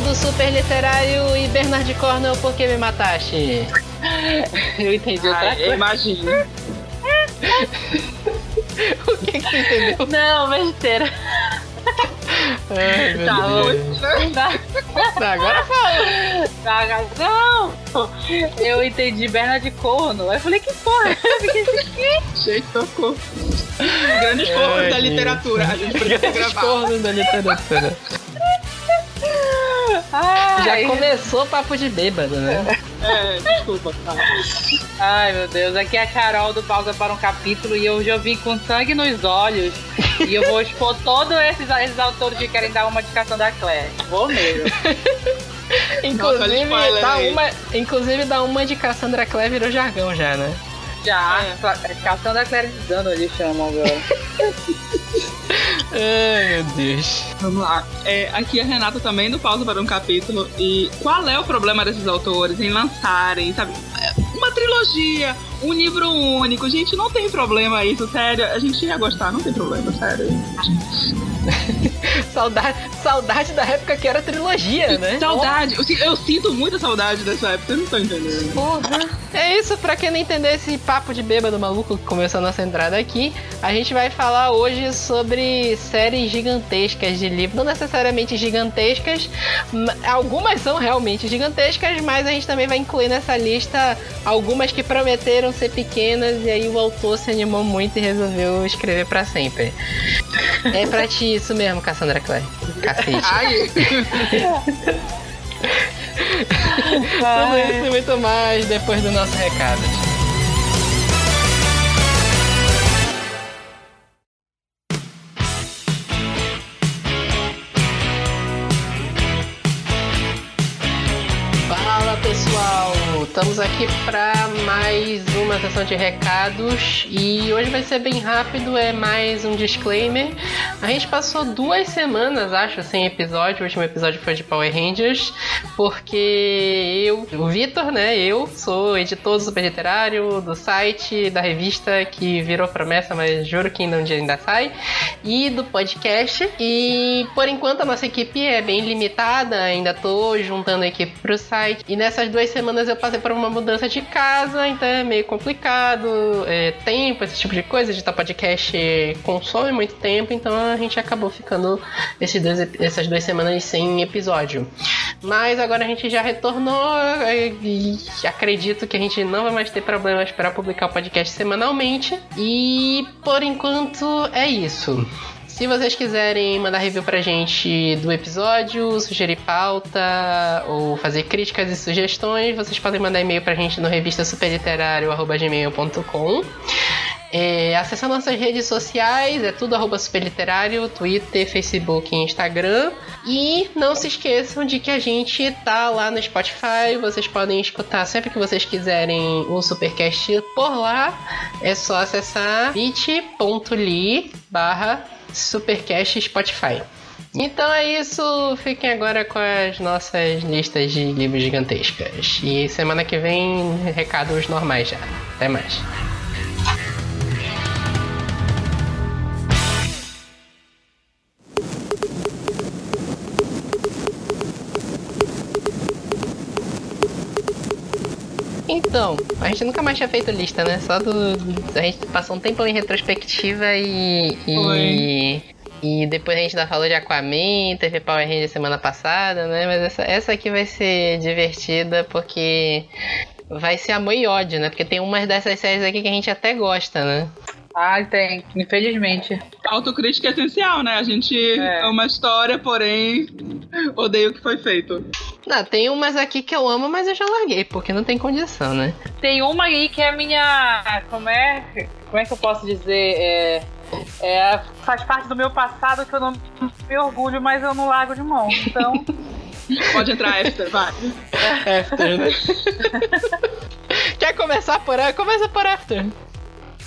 do super literário e Bernard Cornell, por que me mataste? Eu entendi outra Ai, coisa. imagino. o que, que tu entendeu? Não, besteira. Ai, Tá Deus. Tá, agora fala. Tá, Não! Eu entendi Bernard Corno. Aí eu falei, que porra? Eu fiquei assim, Gente, tocou. Grandes formas Ai, da gente. literatura. A gente podia ter gravado. Corno da literatura. Ai, Já começou papo de bêbado, né? É, desculpa. Tá. Ai, meu Deus. Aqui é a Carol do Pausa para um Capítulo e eu já vim com sangue nos olhos. e eu vou expor todos esses, esses autores que querem dar uma indicação da Claire. Vou mesmo. Inclusive, spoiler dá aí. uma, inclusive, dá uma de Cassandra Clare virou jargão já, né? Já. É. Caçando a Claire dando, eles chamam agora. Ai, meu Deus. Vamos lá. É, aqui a Renata também do Pausa para um Capítulo. E qual é o problema desses autores em lançarem, sabe? Uma trilogia, um livro único. Gente, não tem problema isso, sério. A gente ia gostar, não tem problema, sério. Saudade, saudade da época que era trilogia, né? Saudade. Eu, eu sinto muita saudade dessa época, vocês não estão entendendo. Porra. É isso, pra quem não entender esse papo de bêbado maluco que começou a nossa entrada aqui, a gente vai falar hoje sobre séries gigantescas de livro. Não necessariamente gigantescas, ma- algumas são realmente gigantescas, mas a gente também vai incluir nessa lista algumas que prometeram ser pequenas e aí o autor se animou muito e resolveu escrever pra sempre. É pra ti isso mesmo, Cassandra Clare. Cacete. Ai, Tudo isso e muito mais depois do nosso recado. Estamos aqui para mais uma sessão de recados e hoje vai ser bem rápido, é mais um disclaimer. A gente passou duas semanas, acho, sem episódio. O último episódio foi de Power Rangers, porque eu, o Vitor, né? Eu sou editor do Super Literário, do site, da revista que virou promessa, mas juro que ainda um dia ainda sai, e do podcast. E por enquanto a nossa equipe é bem limitada, ainda tô juntando a equipe pro site. E nessas duas semanas eu passei por uma mudança de casa, então é meio complicado. É, tempo, esse tipo de coisa. Editar podcast consome muito tempo, então a gente acabou ficando esses dois, essas duas semanas sem episódio. Mas agora a gente já retornou é, e acredito que a gente não vai mais ter problemas para publicar o podcast semanalmente. E por enquanto é isso. Se vocês quiserem mandar review pra gente do episódio, sugerir pauta ou fazer críticas e sugestões, vocês podem mandar e-mail pra gente no revista. É, nossas redes sociais, é tudo arroba superliterário, Twitter, Facebook e Instagram. E não se esqueçam de que a gente tá lá no Spotify, vocês podem escutar sempre que vocês quiserem o Supercast por lá. É só acessar bit.ly barra Supercast Spotify. Então é isso, fiquem agora com as nossas listas de livros gigantescas. E semana que vem, recados normais já. Até mais. Então, a gente nunca mais tinha feito lista, né? Só do. A gente passou um tempo em retrospectiva e. e... E depois a gente ainda falou de Aquaman, teve Power Rangers semana passada, né? Mas essa, essa aqui vai ser divertida porque vai ser amor e ódio, né? Porque tem umas dessas séries aqui que a gente até gosta, né? Ai, tem, infelizmente. autocrítica é essencial, né? A gente É. ama a história, porém odeia o que foi feito. Não, tem umas aqui que eu amo, mas eu já larguei, porque não tem condição, né? Tem uma aí que é a minha. Como é? Como é que eu posso dizer? É, é, faz parte do meu passado que eu não me orgulho, mas eu não largo de mão. Então. Pode entrar, Esther, vai. After, né? Quer começar por Começa por After.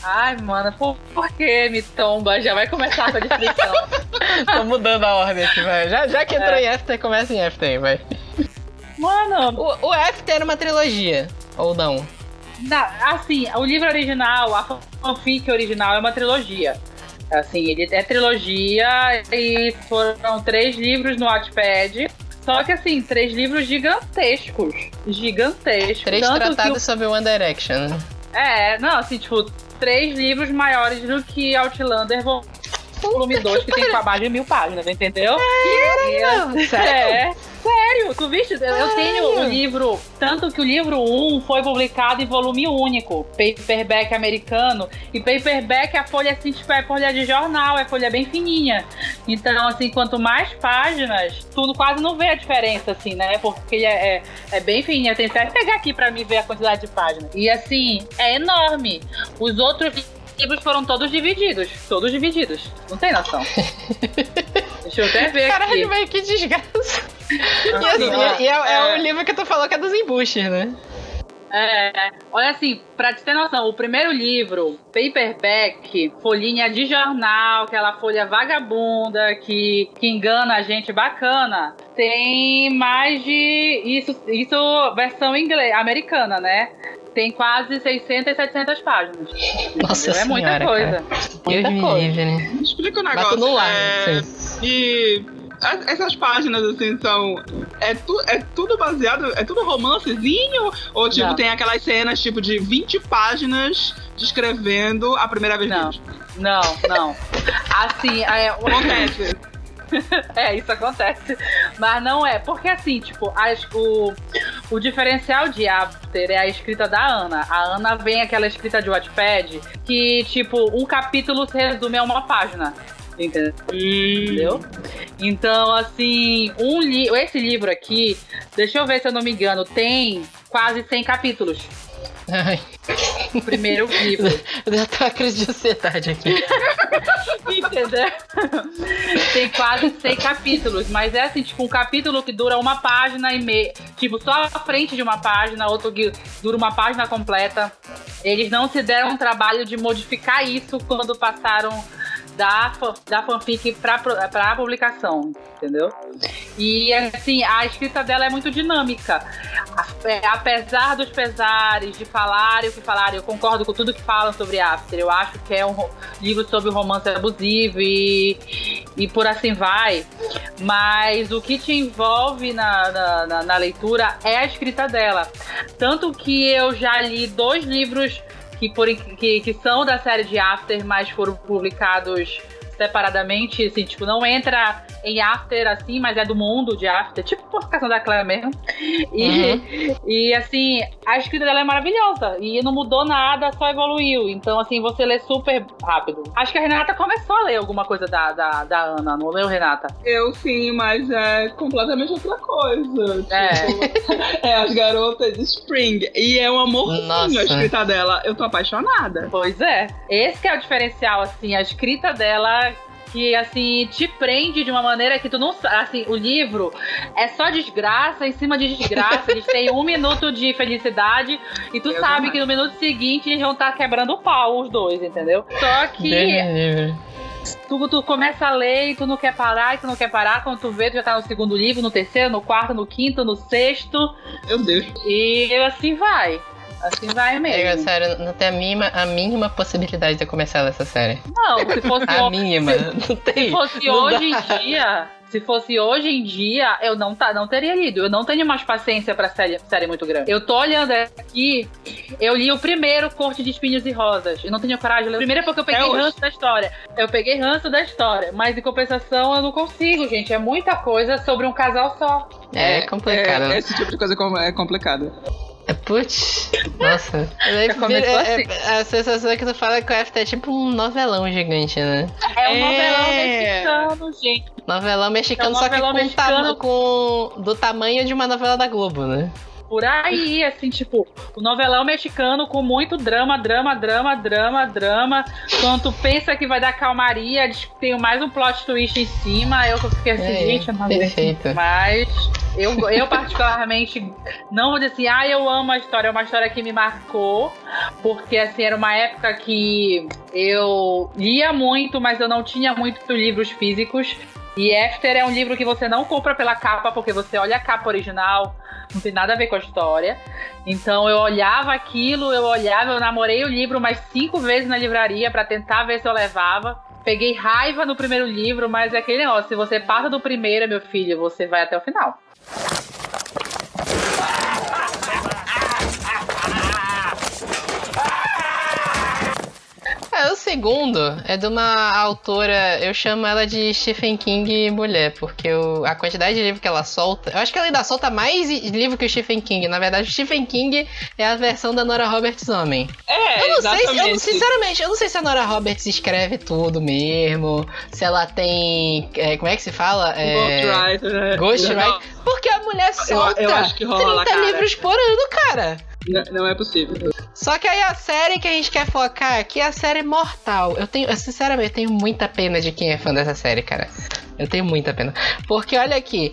Ai, mano, por, por que me tomba? Já vai começar com a descrição. Tô mudando a ordem aqui, vai. Já, já que entrou em After, começa em After vai. Mano, O, o After era uma trilogia, ou não? na- assim, o livro original, a fanfic original é uma trilogia. Assim, ele é trilogia e foram três livros no Wattpad. Só que assim, três livros gigantescos. Gigantescos. Três Tanto o- tratados sobre One Direction. É, não, assim, tipo, três livros maiores do que Outlander vo- volume 2, que tem com mais de mil páginas, entendeu? É, Sério? é, sério, tu viste? Eu- Eu tenho o livro, tanto que o livro 1 foi publicado em volume único, paperback americano, e paperback a folha assim, tipo, é folha de jornal, é folha bem fininha. Então, assim, quanto mais páginas, tu quase não vê a diferença, assim, né? Porque ele é, é, é bem fininha. Eu até que pegar aqui pra me ver a quantidade de páginas. E assim, é enorme. Os outros livros foram todos divididos. Todos divididos. Não tem noção. Deixa eu até ver aqui. Caralho, que desgraça. E, assim, e- e é, é é. o livro que tu falou que é dos embuches, né? É, olha assim, pra te ter noção, o primeiro livro, paperback, folhinha de jornal, aquela folha vagabunda que, que engana a gente bacana, tem mais de. Isso, isso versão inglês, americana, né? Tem quase 600 e 700 páginas. Nossa é muita senhora, coisa. cara. Muita Deus me coisa. livre, né? Me explica um Mas negócio. tu não larga, é. E as- essas páginas, assim, são. É, tu, é tudo baseado. É tudo romancezinho? Ou, tipo, Não. tem aquelas cenas, tipo, de 20 páginas descrevendo a primeira vez Não. deles? Não, não. Assim, é, o- Acontece. É, isso acontece. Mas não é. Porque assim, tipo, as- o, o diferencial de After é a escrita da Ana. A Ana vem aquela escrita de Wattpad que, tipo, um capítulo se resume a uma página. Entendeu? Entendeu? Então, assim, um li esse livro aqui, deixa eu ver se eu não me engano, tem quase 100 capítulos. Ai, O primeiro livro. eu já tô com a crise de ansiedade aqui. Entendeu? Tem quase 100 capítulos, mas é assim, tipo, um capítulo que dura uma página e meia. Tipo, só a frente de uma página, outro que dura uma página completa. Eles não se deram o trabalho de modificar isso quando passaram da, da fanfic pro- pra publicação, entendeu? E assim, a escrita dela é muito dinâmica. A- é, apesar dos pesares de falarem o que falarem, eu concordo com tudo que falam sobre After. Eu acho que é um ro- livro sobre romance abusivo e, e por assim vai. Mas o que te envolve na, na, na- na leitura é a escrita dela. Tanto que eu já li dois livros que, por, que, que são da série de After, mas foram publicados separadamente, assim, tipo, não entra em After assim, mas é do mundo de After, tipo publicação da Claire mesmo. E, e assim, a escrita dela é maravilhosa e não mudou nada, só evoluiu. Então, assim, você lê super rápido. Acho que a Renata começou a ler alguma coisa da, da, da Ana, não leu, Renata? Eu sim, mas é completamente outra coisa. É. Tipo, é as garotas de Spring. E é um amorzinho Nossa. a escrita dela. Eu tô apaixonada. Pois é. Esse que é o diferencial, assim, a escrita dela que assim te prende de uma maneira que tu não assim o livro é só desgraça em cima de desgraça eles têm um minuto de felicidade e tu Eu sabe que no minuto seguinte eles vão estar quebrando o pau os dois entendeu? Só que tu, tu começa a ler e tu não quer parar e tu não quer parar quando tu vê tu já tá no segundo livro no terceiro no quarto no quinto no sexto. Meu Deus. e assim vai assim vai É, mesmo sério, não tem a mínima, a mínima possibilidade de eu começar essa série. não se fosse A mínima. Não tem. Se fosse não hoje dá. em dia, se fosse hoje em dia, eu não, tá, não teria lido. Eu não tenho mais paciência pra série, série muito grande. Eu tô olhando aqui, eu li o primeiro Corte de Espinhos e Rosas. Eu não tenho coragem de ler. o Primeiro porque eu peguei É hoje. ranço da história. Eu peguei ranço da história. Mas em compensação, eu não consigo, gente. É muita coisa sobre um casal só. É, complicado. é- esse tipo de coisa é é complicado. É, putz, nossa. Começou é- assim. é- a sensação que tu fala que o After é tipo um novelão gigante, né? É um É. novelão mexicano, gente. Novelão mexicano, É um só que novelão com, mexicano. com do tamanho de uma novela da Globo, né? Por aí, assim, tipo, o novelão mexicano com muito drama, drama, drama, drama, drama. Quando tu pensa que vai dar calmaria, tem mais um plot twist em cima. Eu fiquei assim, É, gente, eu não aguento. perfeito. Mas eu, eu particularmente não vou dizer assim, ah, eu amo a história, é uma história que me marcou, porque assim, era uma época que eu lia muito, mas eu não tinha muitos livros físicos. E After é um livro que você não compra pela capa, porque você olha a capa original, não tem nada a ver com a história. Então eu olhava aquilo, eu olhava, eu namorei o livro mais cinco vezes na livraria pra tentar ver se eu levava. Peguei raiva no primeiro livro, mas é aquele negócio, se você passa do primeiro, meu filho, você vai até o final. É, o segundo é de uma autora, eu chamo ela de Stephen King mulher, porque o- a quantidade de livro que ela solta. Eu acho que ela ainda solta mais livro que o Stephen King. Na verdade, o Stephen King é a versão da Nora Roberts homem. É, Eu não sei, se- eu, exatamente. sinceramente, eu não sei se a Nora Roberts escreve tudo mesmo, se ela tem. é, como é que se fala? É, Ghostwriter, né? Ghostwriter. Porque a mulher solta eu rola, 30 cara. livros por ano, cara. Não, não é possível. Só que aí a série que a gente quer focar aqui é a série Mortal. Eu tenho, eu, sinceramente, eu tenho muita pena de quem é fã dessa série, cara. Eu tenho muita pena. Porque olha aqui,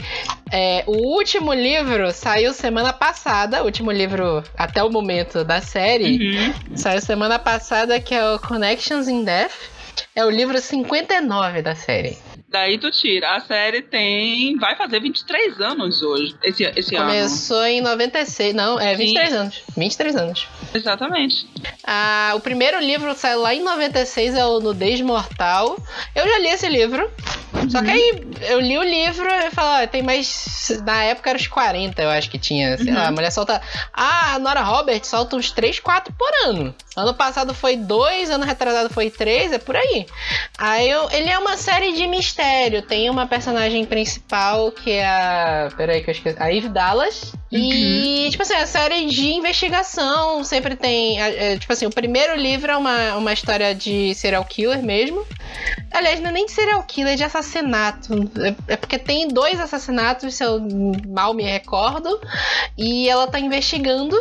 é, o último livro saiu semana passada, o último livro até o momento da série, Uhum. saiu semana passada, que é o Connections in Death. É o livro 59 da série. Daí tu tira. A série tem. Vai fazer 23 anos hoje. Esse, esse ano. Começou em 96, não, é 23 anos. 23 anos. Exatamente. Ah, o primeiro livro saiu lá em 96, é o Nudez Mortal. Eu já li esse livro. Só que aí eu li o livro e falei, ó, tem mais. Na época era os 40, eu acho que tinha. Sei lá, a mulher solta. Ah, a Nora Roberts solta uns 3, 4 por ano. Ano passado foi 2, ano retrasado foi 3, é por aí. Aí eu- ele é uma série de mistério. Tem uma personagem principal que é a. Peraí que eu esqueci. A Eve Dallas. E, tipo assim, a série de investigação sempre tem. é, é, tipo assim, o primeiro livro é uma, uma história de serial killer mesmo. Aliás, não é nem de serial killer, é de assassinato. É, é porque tem dois assassinatos, se eu mal me recordo. E ela tá investigando.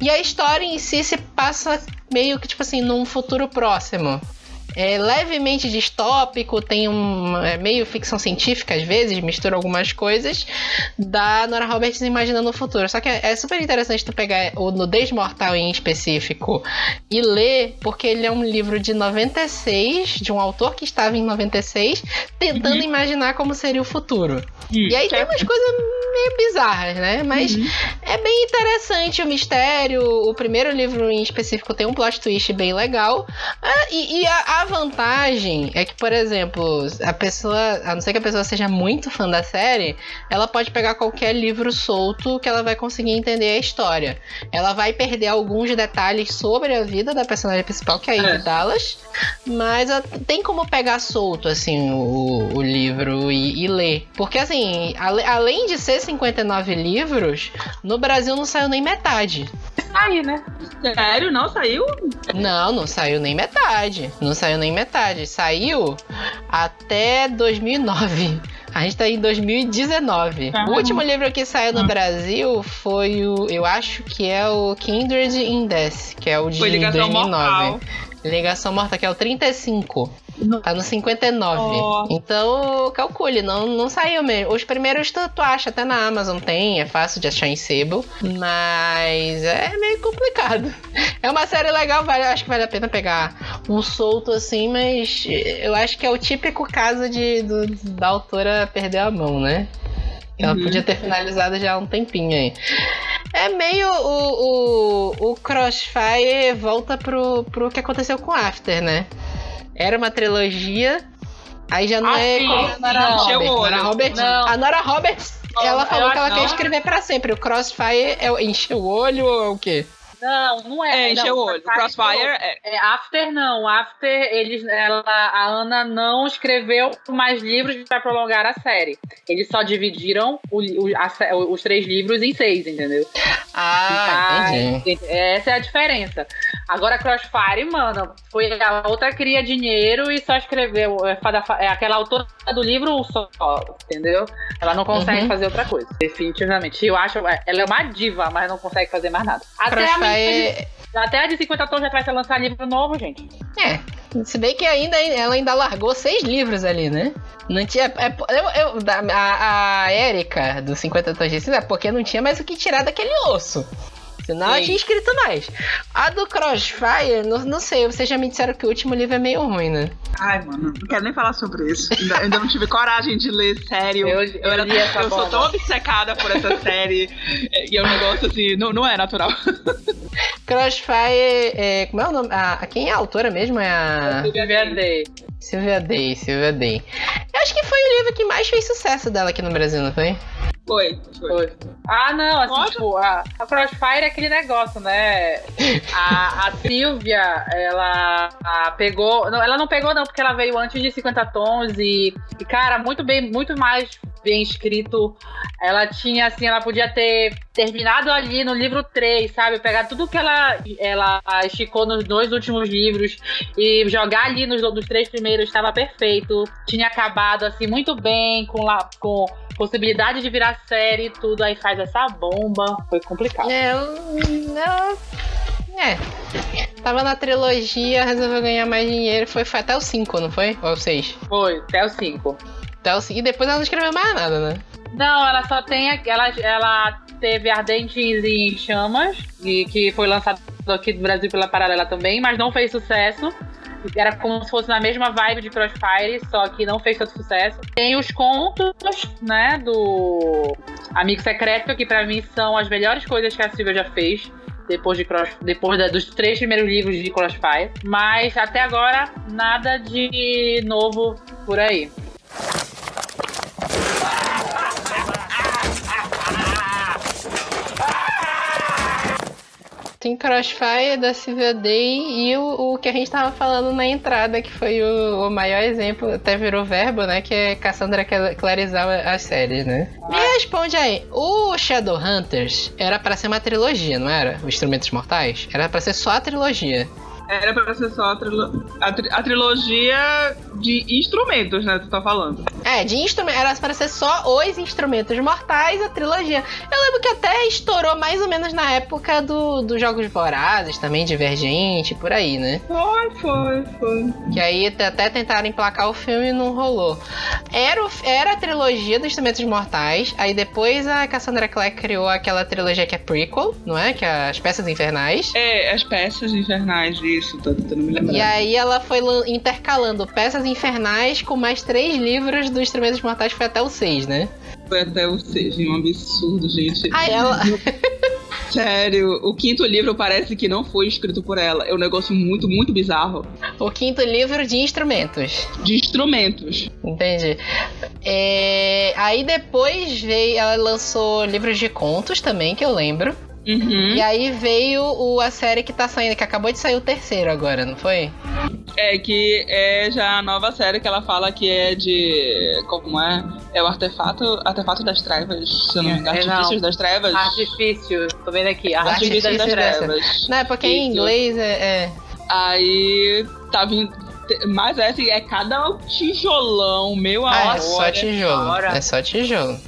E a história em si se passa meio que, tipo assim, num futuro próximo. É levemente distópico, tem um é meio ficção científica às vezes, mistura algumas coisas da Nora Roberts imaginando o futuro. Só que é, é super interessante tu pegar o Nudez Mortal em específico e ler, porque ele é um livro de 96, de um autor que estava em 96, tentando Uhum. imaginar como seria o futuro. Hum, E aí tem umas coisas meio bizarras, né? Mas Uhum. é bem interessante o mistério. O primeiro livro em específico tem um plot twist bem legal. Ah, e e a, a vantagem é que, por exemplo, a pessoa, a não ser que a pessoa seja muito fã da série, ela pode pegar qualquer livro solto que ela vai conseguir entender a história. Ela vai perder alguns detalhes sobre a vida da personagem principal, que é a É. Dallas, mas ela tem como pegar solto, assim, o, o livro e, e ler. Porque, assim, ale- além de ser 59 livros, no Brasil não saiu nem metade. Aí, né? Sério, não saiu? Não, não saiu nem metade. Não saiu nem metade. Saiu até 2009. A gente tá em 2019. Caramba. O último livro que saiu no Hum. Brasil foi o. Eu acho que é o Kindred in Death, que é o de Foi ligação 2009. mortal. Ligação morta, que é o 35. Tá no 59. Ó. Então, calcule, não, não saiu mesmo. Os primeiros tu, tu acha, até na Amazon tem, é fácil de achar em sebo. Mas é meio complicado. É uma série legal, vale, acho que vale a pena pegar um solto assim, mas eu acho que é o típico caso de, do- da autora perder a mão, né? Ela Uhum. podia ter finalizado já há um tempinho aí. É meio o, o, o Crossfire volta pro, pro que aconteceu com After, né? Era uma trilogia, aí já não Ah, é sim. como a Nora Não. Roberts. Nora Roberts Não. A Nora Roberts, Não, ela falou que ela acho quer não. escrever pra sempre. O Crossfire é o encher o olho ou é o quê? Não, não É, é. encheu não, o olho. Crossfire é. É, After não, After eles, ela, a Ana não escreveu mais livros para prolongar a série. Eles só dividiram o- o- a os três livros em seis, entendeu? Ah, entendi. Essa é a diferença. Agora Crossfire, mano, foi a outra cria dinheiro e só escreveu é, é aquela autora do livro só, entendeu? Ela não consegue Uhum. fazer outra coisa, definitivamente. Eu acho, ela é uma diva, mas não consegue fazer mais nada. Até a Crossfire. menina até a de 50 tons já vai ser lançar livro novo, gente. É. Se bem que ainda ela ainda largou seis livros ali, né? Não tinha. é- eu, eu- da- a, a Erika do 50 Tons de Cinza é porque não tinha mais o que tirar daquele osso. Ela Sim. tinha escrito mais. A do Crossfire, não, não sei, vocês já me disseram que o último livro é meio ruim, né? Ai, mano, não quero nem falar sobre isso. Ainda, ainda não tive coragem de ler, sério. Eu- eu era- li essa eu sou tão obcecada por essa série. E é um negócio assim, não, não é natural. Crossfire, é, como é o nome? A, a- quem é a autora mesmo? É a. Silvia Day. Sylvia Day, Sylvia Day. Eu acho que foi o livro que mais fez sucesso dela aqui no Brasil, não foi? Foi, foi. Foi. Ah, não, assim, Pode? tipo, a, a Crossfire é aquele negócio, né? A, a Silvia, ela a, pegou. Não, ela não pegou, não, porque ela veio antes de 50 tons e, e, cara, muito bem, muito mais bem escrito. Ela tinha, assim, ela podia ter terminado ali no livro 3, sabe? Pegar tudo que ela, ela esticou nos dois últimos livros e jogar ali nos, nos três primeiros, estava perfeito. Tinha acabado, assim, muito bem, com, la, com possibilidade de virar série e tudo, aí faz essa bomba. Foi complicado. É, eu- eu- é. Tava na trilogia, resolveu ganhar mais dinheiro. Foi, foi até o 5, não foi? Ou o 6? Foi, até o 5. Até o 5. E depois ela não escreveu mais nada, né? Não, ela só tem. Ela, ela teve Ardentes em Chamas, e que foi lançado aqui no Brasil pela Paralela também, mas não fez sucesso. Era como se fosse na mesma vibe de Crossfire, só que não fez tanto sucesso. Tem os contos, né, do Amigo Secreto, que pra mim são as melhores coisas que a Silvia já fez. Depois, de cross, depois da- dos três primeiros livros de Crossfire. Mas até agora, nada de novo por aí. Tem Crossfire da Day e o, o que a gente tava falando na entrada, que foi o, o maior exemplo, até virou verbo, né? Que é Cassandra Cla- clarizar as séries, né? Me responde aí, o Shadowhunters era pra ser uma trilogia, não era? Os Instrumentos Mortais? Era pra ser só a trilogia. Era pra ser só a, trilo- a tri- a trilogia de instrumentos, né? Tu tá falando. É, de instrumento. Era pra ser só os instrumentos mortais, a trilogia. Eu lembro que até estourou mais ou menos na época do, dos Jogos Vorazes, também, Divergente, por aí, né? Foi, foi, foi. Que aí até tentaram emplacar o filme e não rolou. Era, o- era a trilogia dos Instrumentos Mortais, aí depois a Cassandra Clare criou aquela trilogia que é prequel, não é? Que é as Peças Infernais. É, as peças infernais, isso, tô tentando me lembrar. E aí ela foi lan- intercalando Peças Infernais com mais três livros dos Instrumentos Mortais, foi até o seis, né? Foi até o seja um absurdo, gente. Aí ela... Sério, o quinto livro parece que não foi escrito por ela. É um negócio muito, muito bizarro. O quinto livro de instrumentos. De instrumentos. Entendi. É, Aí depois veio. Ela lançou livros de contos também, que eu lembro. Uhum. E aí veio o, a série que tá saindo, que acabou de sair o terceiro agora, não foi? É que é já a nova série que ela fala que é de. Como é? É o artefato. Artefato das trevas, se eu não me engano. É, não. Artifícios das trevas. Artifício, tô vendo aqui. Artifícios Artifícios das das trevas. Não, é porque em Isso. inglês é. é- Aí tá vindo. Mas é assim, é cada tijolão, meu Ah, amor. é só tijolo. hora. É só tijolo.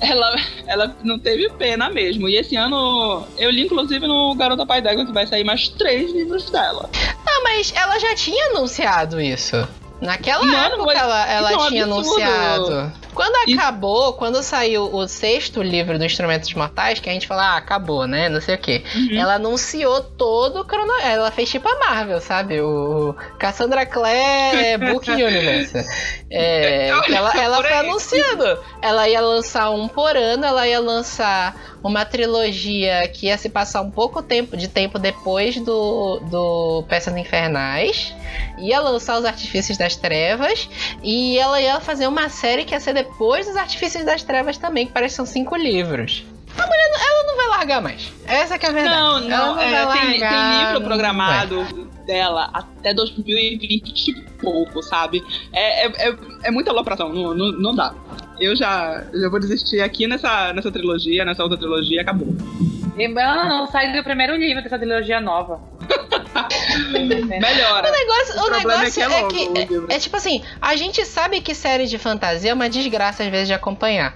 Ela, ela não teve pena mesmo. E esse ano eu li, inclusive, no Garota Pai d'Égua que vai sair mais três livros dela. Não, mas ela já tinha anunciado isso. Naquela Mano, época ela, ela é um tinha absurdo. anunciado. Quando Isso- acabou, quando saiu o sexto livro do Instrumentos Mortais, que a gente falou, ah, acabou, né? Não sei o quê. Uhum. Ela anunciou todo o crono... Ela fez tipo a Marvel, sabe? O Cassandra Clare Book Universe. É, ela, ela foi anunciando. Ela ia lançar um por ano, ela ia lançar uma trilogia que ia se passar um pouco tempo de tempo depois do, do Peças Infernais. Ia lançar os Artifícios das Trevas. E ela ia fazer uma série que ia ser depois dos Artifícios das Trevas também, que parece que são cinco livros. A mulher, não- ela não vai largar mais. Essa que é a verdade. Não, Ela não, vai é, tem, tem largar, livro não programado dela até 2020 e pouco, sabe? É, é, é, é muita alopração, não, não, não dá. Eu já, já vou desistir aqui nessa, nessa trilogia, nessa outra trilogia, acabou. E, não, não, saiu do primeiro livro dessa trilogia nova. Melhora. O negócio, o problema é negócio que é é que, o é, é tipo assim, a gente sabe que série de fantasia é uma desgraça às vezes de acompanhar.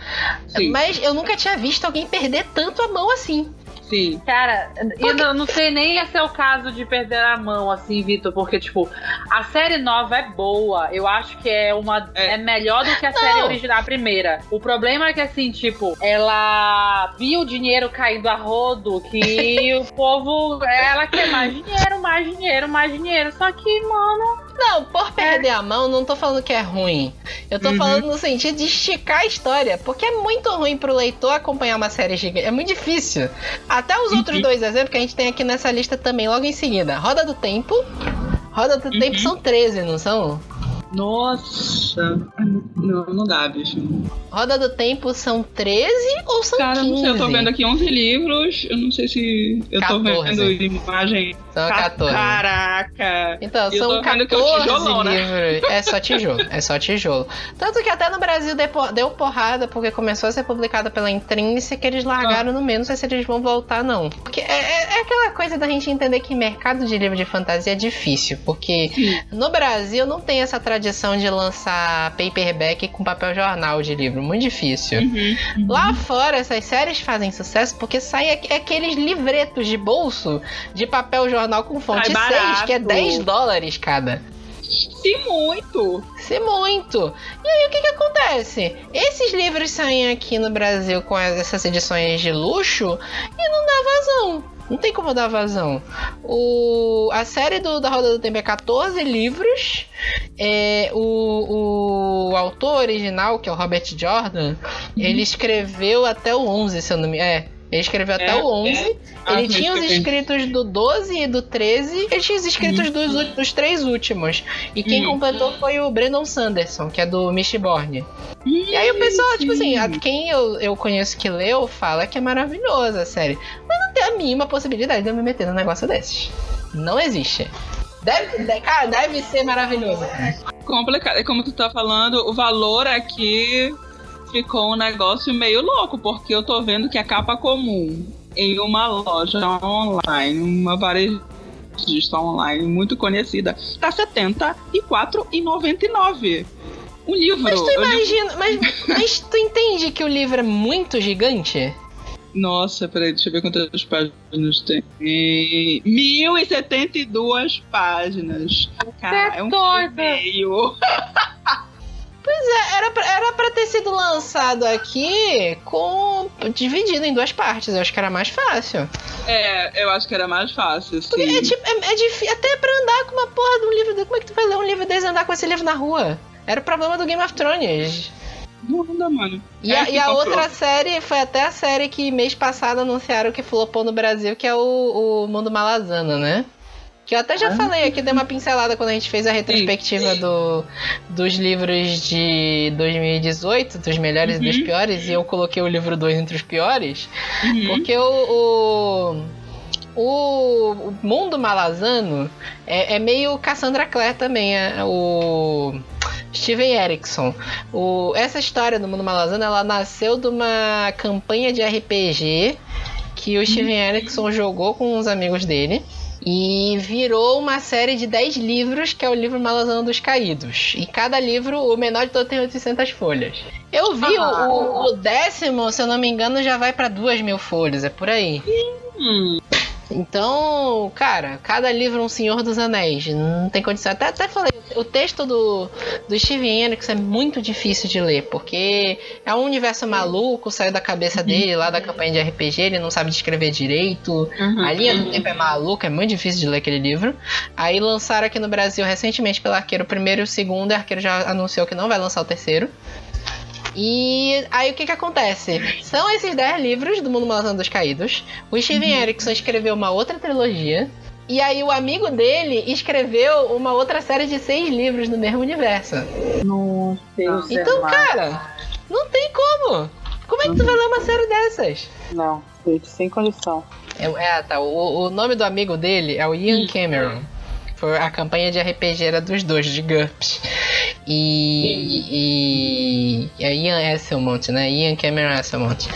Sim. Mas eu nunca tinha visto alguém perder tanto a mão assim. Sim. Cara, eu não, não sei nem esse é o caso de perder a mão, assim, Vitor, porque, tipo, a série nova é boa. Eu acho que é uma. É, É. melhor do que a Não. série original, a primeira. O problema é que, assim, tipo, ela viu o dinheiro caindo a rodo, que o povo. Ela quer mais dinheiro, mais dinheiro, mais dinheiro. Só que, mano. Não, por perder a mão, não tô falando que é ruim. Eu tô Uhum. falando no sentido de esticar a história. Porque é muito ruim pro leitor acompanhar uma série gigante. É muito difícil. Até os outros dois exemplos que a gente tem aqui nessa lista também, logo em seguida. Roda do Tempo. Roda do Tempo são 13, não são? Nossa. Não, não dá, bicho. Roda do Tempo são 13 ou são Cara, 15? não sei, eu tô vendo aqui 11 livros. Eu não sei se. Eu 14. tô vendo imagem. São Ca- 14. Caraca! Então, eu são tô vendo que é o 14 tijolão, né? livros. É só tijolo, é só tijolo. Tanto que até no Brasil deu porrada, porque começou a ser publicada pela Intrínseca, eles largaram no meio. Não sei se eles vão voltar, não. Porque é, é- é aquela coisa da gente entender que mercado de livro de fantasia é difícil. Porque no Brasil não tem essa tradição de lançar paperback com papel jornal de livro. Muito difícil. Uhum. Lá fora, essas séries fazem sucesso porque saem aqu- aqueles livretos de bolso de papel jornal com fonte Sai 6, que é barato. 10 dólares cada. Se muito! É muito. E aí o que que acontece? Esses livros saem aqui no Brasil com as- essas edições de luxo e não dá vazão. Não tem como dar vazão. O, a série do, da Roda do Tempo é 14 livros. É, o, o autor original, que é o Robert Jordan, ele escreveu até o 11, se eu não me... É, ele escreveu até É, o 11. Ah, Ele tinha os escritos do 12 e do 13, ele tinha os escritos dos, dos três últimos. E quem Hum. completou foi o Brandon Sanderson, que é do Mistborn. E aí o pessoal, tipo assim, a- quem eu, eu conheço que leu fala que é maravilhosa a série. Mas não tem a mínima possibilidade de eu me meter num negócio desses. Não existe. Deve, de- cara, deve ser maravilhoso. complicado. É como tu tá falando, o valor aqui ficou um negócio meio louco, porque eu tô vendo que a capa comum em uma loja online, uma varejista online muito conhecida, tá R$ 74,99. Um livro. Mas tu Eu li- imagina, mas, mas tu entende que o livro é muito gigante? Nossa, peraí, deixa eu ver quantas páginas tem. 1072 páginas. Cara, é um doida. e meio. Era pra, era pra ter sido lançado aqui com. dividido em duas partes. Eu acho que era mais fácil. É, eu acho que era mais fácil, sim. Porque é, tipo, é, é difícil. Até pra andar com uma porra de um livro. Como é que tu vai ler um livro desse e andar com esse livro na rua? Era o problema do Game of Thrones. Não dá, mano. E, É a, que e a outra série foi até a série que mês passado anunciaram que flopou no Brasil, que é o, o Mundo Malazano, né? Que eu até já falei aqui, dei uma pincelada quando a gente fez a retrospectiva do, dos livros de 2018, dos melhores e dos Uhum. piores, e eu coloquei o livro 2 entre os piores, Uhum. porque o, o, o, Mundo Malazano é, é meio Cassandra Clare também, é, o Steven Erickson. O, essa história do Mundo Malazano, ela nasceu de uma campanha de RPG que o Steven Erickson jogou com uns amigos dele. E virou uma série de 10 livros, que é o livro Malazano dos Caídos. E cada livro, o menor de todos, tem 800 folhas. Eu vi Ah. o, o- o décimo, se eu não me engano, já vai pra 2 mil folhas, é por aí. Hum, Então, cara, cada livro é um Senhor dos Anéis. Não tem condição. Até, até falei, o texto do, do Steven Erickson é muito difícil de ler, porque é um universo maluco, saiu da cabeça dele lá da campanha de RPG, ele não sabe descrever direito. uhum. A linha do tempo é maluca, é muito difícil de ler aquele livro. Aí lançaram aqui no Brasil recentemente pelo Arqueiro o primeiro e o segundo, e o Arqueiro já anunciou que não vai lançar o terceiro. E aí o que que acontece? São esses 10 livros do Mundo Malazano dos Caídos. O Steven Erickson escreveu uma outra trilogia. E aí o amigo dele escreveu uma outra série de seis livros no mesmo universo. Nossa, Deus Então, é mais. cara, não tem como. Como é que tu vai ler uma série dessas? Não, gente, sem condição. É, é, tá. O, o nome do amigo dele é o Ian Cameron. Foi a campanha de RPG era dos dois, de GURPS. E, e. É Ian Esselmont, né? Ian Cameron Esselmont.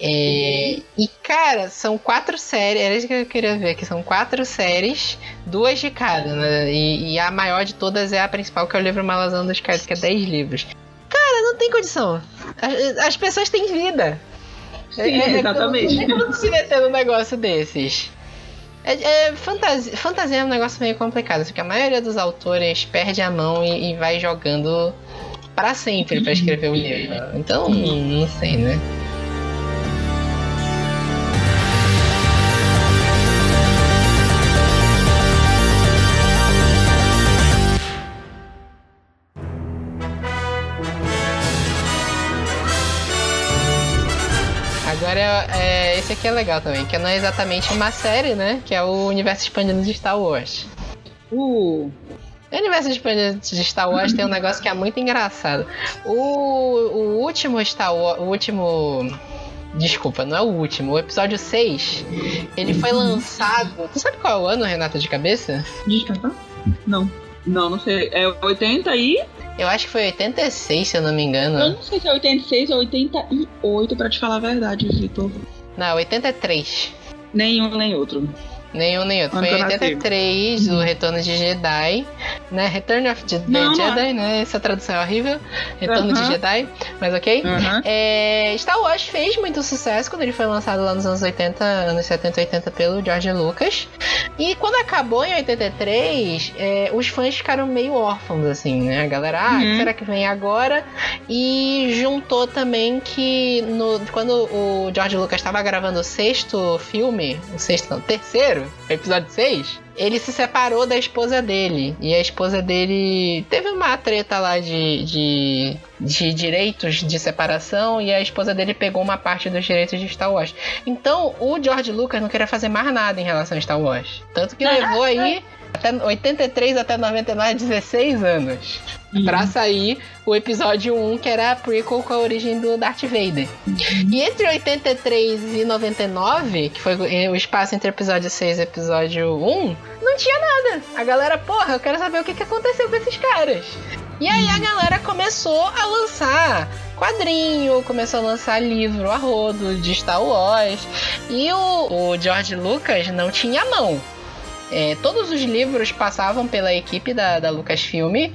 É, e, cara, são quatro séries. Era isso que eu queria ver, que são quatro séries, duas de cada, né? E, e a maior de todas é a principal, que é o livro Malazão dos Caras, que é 10 livros. Cara, não tem condição. As, as pessoas têm vida. Sim, exatamente. Não tem como se meter num negócio desses. É, é, fantasia, fantasia é um negócio meio complicado, porque a maioria dos autores perde a mão e, e vai jogando pra sempre pra escrever o livro. Então, não sei, né? Agora, é, esse aqui é legal também, que não é exatamente uma série, né? Que é o universo expandido de Star Wars. Uh, O universo expandido de Star Wars tem um negócio que é muito engraçado. O, o último Star Wars. O último. Desculpa, não é o último. O episódio 6, ele foi lançado. Tu sabe qual é o ano, Renata, de cabeça? Desculpa? Não. Não, não sei. É 80 e. Eu acho que foi 86, se eu não me engano. Eu não sei se é 86 ou 88, pra te falar a verdade, Vitor. Não, 83. Nenhum nem outro. Nenhum nem outro. Foi em 83, uhum. o Retorno de Jedi, né? Return of the não, Jedi, não. né? Essa tradução é horrível. Retorno uhum. de Jedi, mas ok. Uhum. É, Star Wars fez muito sucesso quando ele foi lançado lá nos anos 80, anos 70 80 pelo George Lucas. E quando acabou em 83, é, os fãs ficaram meio órfãos, assim, né? A galera, ah, uhum. será que vem agora? E juntou também que no, quando o George Lucas estava gravando o sexto filme, o sexto não, o terceiro, episódio 6, ele se separou da esposa dele. E a esposa dele teve uma treta lá de, de, de, direitos de separação. E a esposa dele pegou uma parte dos direitos de Star Wars. Então o George Lucas não queria fazer mais nada em relação a Star Wars. Tanto que levou aí até 83 até 99, 16 anos. Uhum. Pra sair o episódio 1, que era a prequel com a origem do Darth Vader. Uhum. E entre 83 e 99, que foi o espaço entre episódio 6 e episódio 1, não tinha nada. A galera, porra, eu quero saber o que, que aconteceu com esses caras. E aí a galera começou a lançar quadrinho, começou a lançar livro a rodo de Star Wars. E o, o George Lucas não tinha mão. É, todos os livros passavam pela equipe da, da Lucasfilm,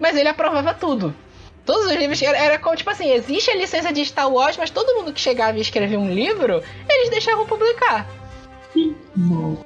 mas ele aprovava tudo. Todos os livros era, era como, tipo assim, existe a licença de Star Wars, mas todo mundo que chegava e escrevia um livro, eles deixavam publicar.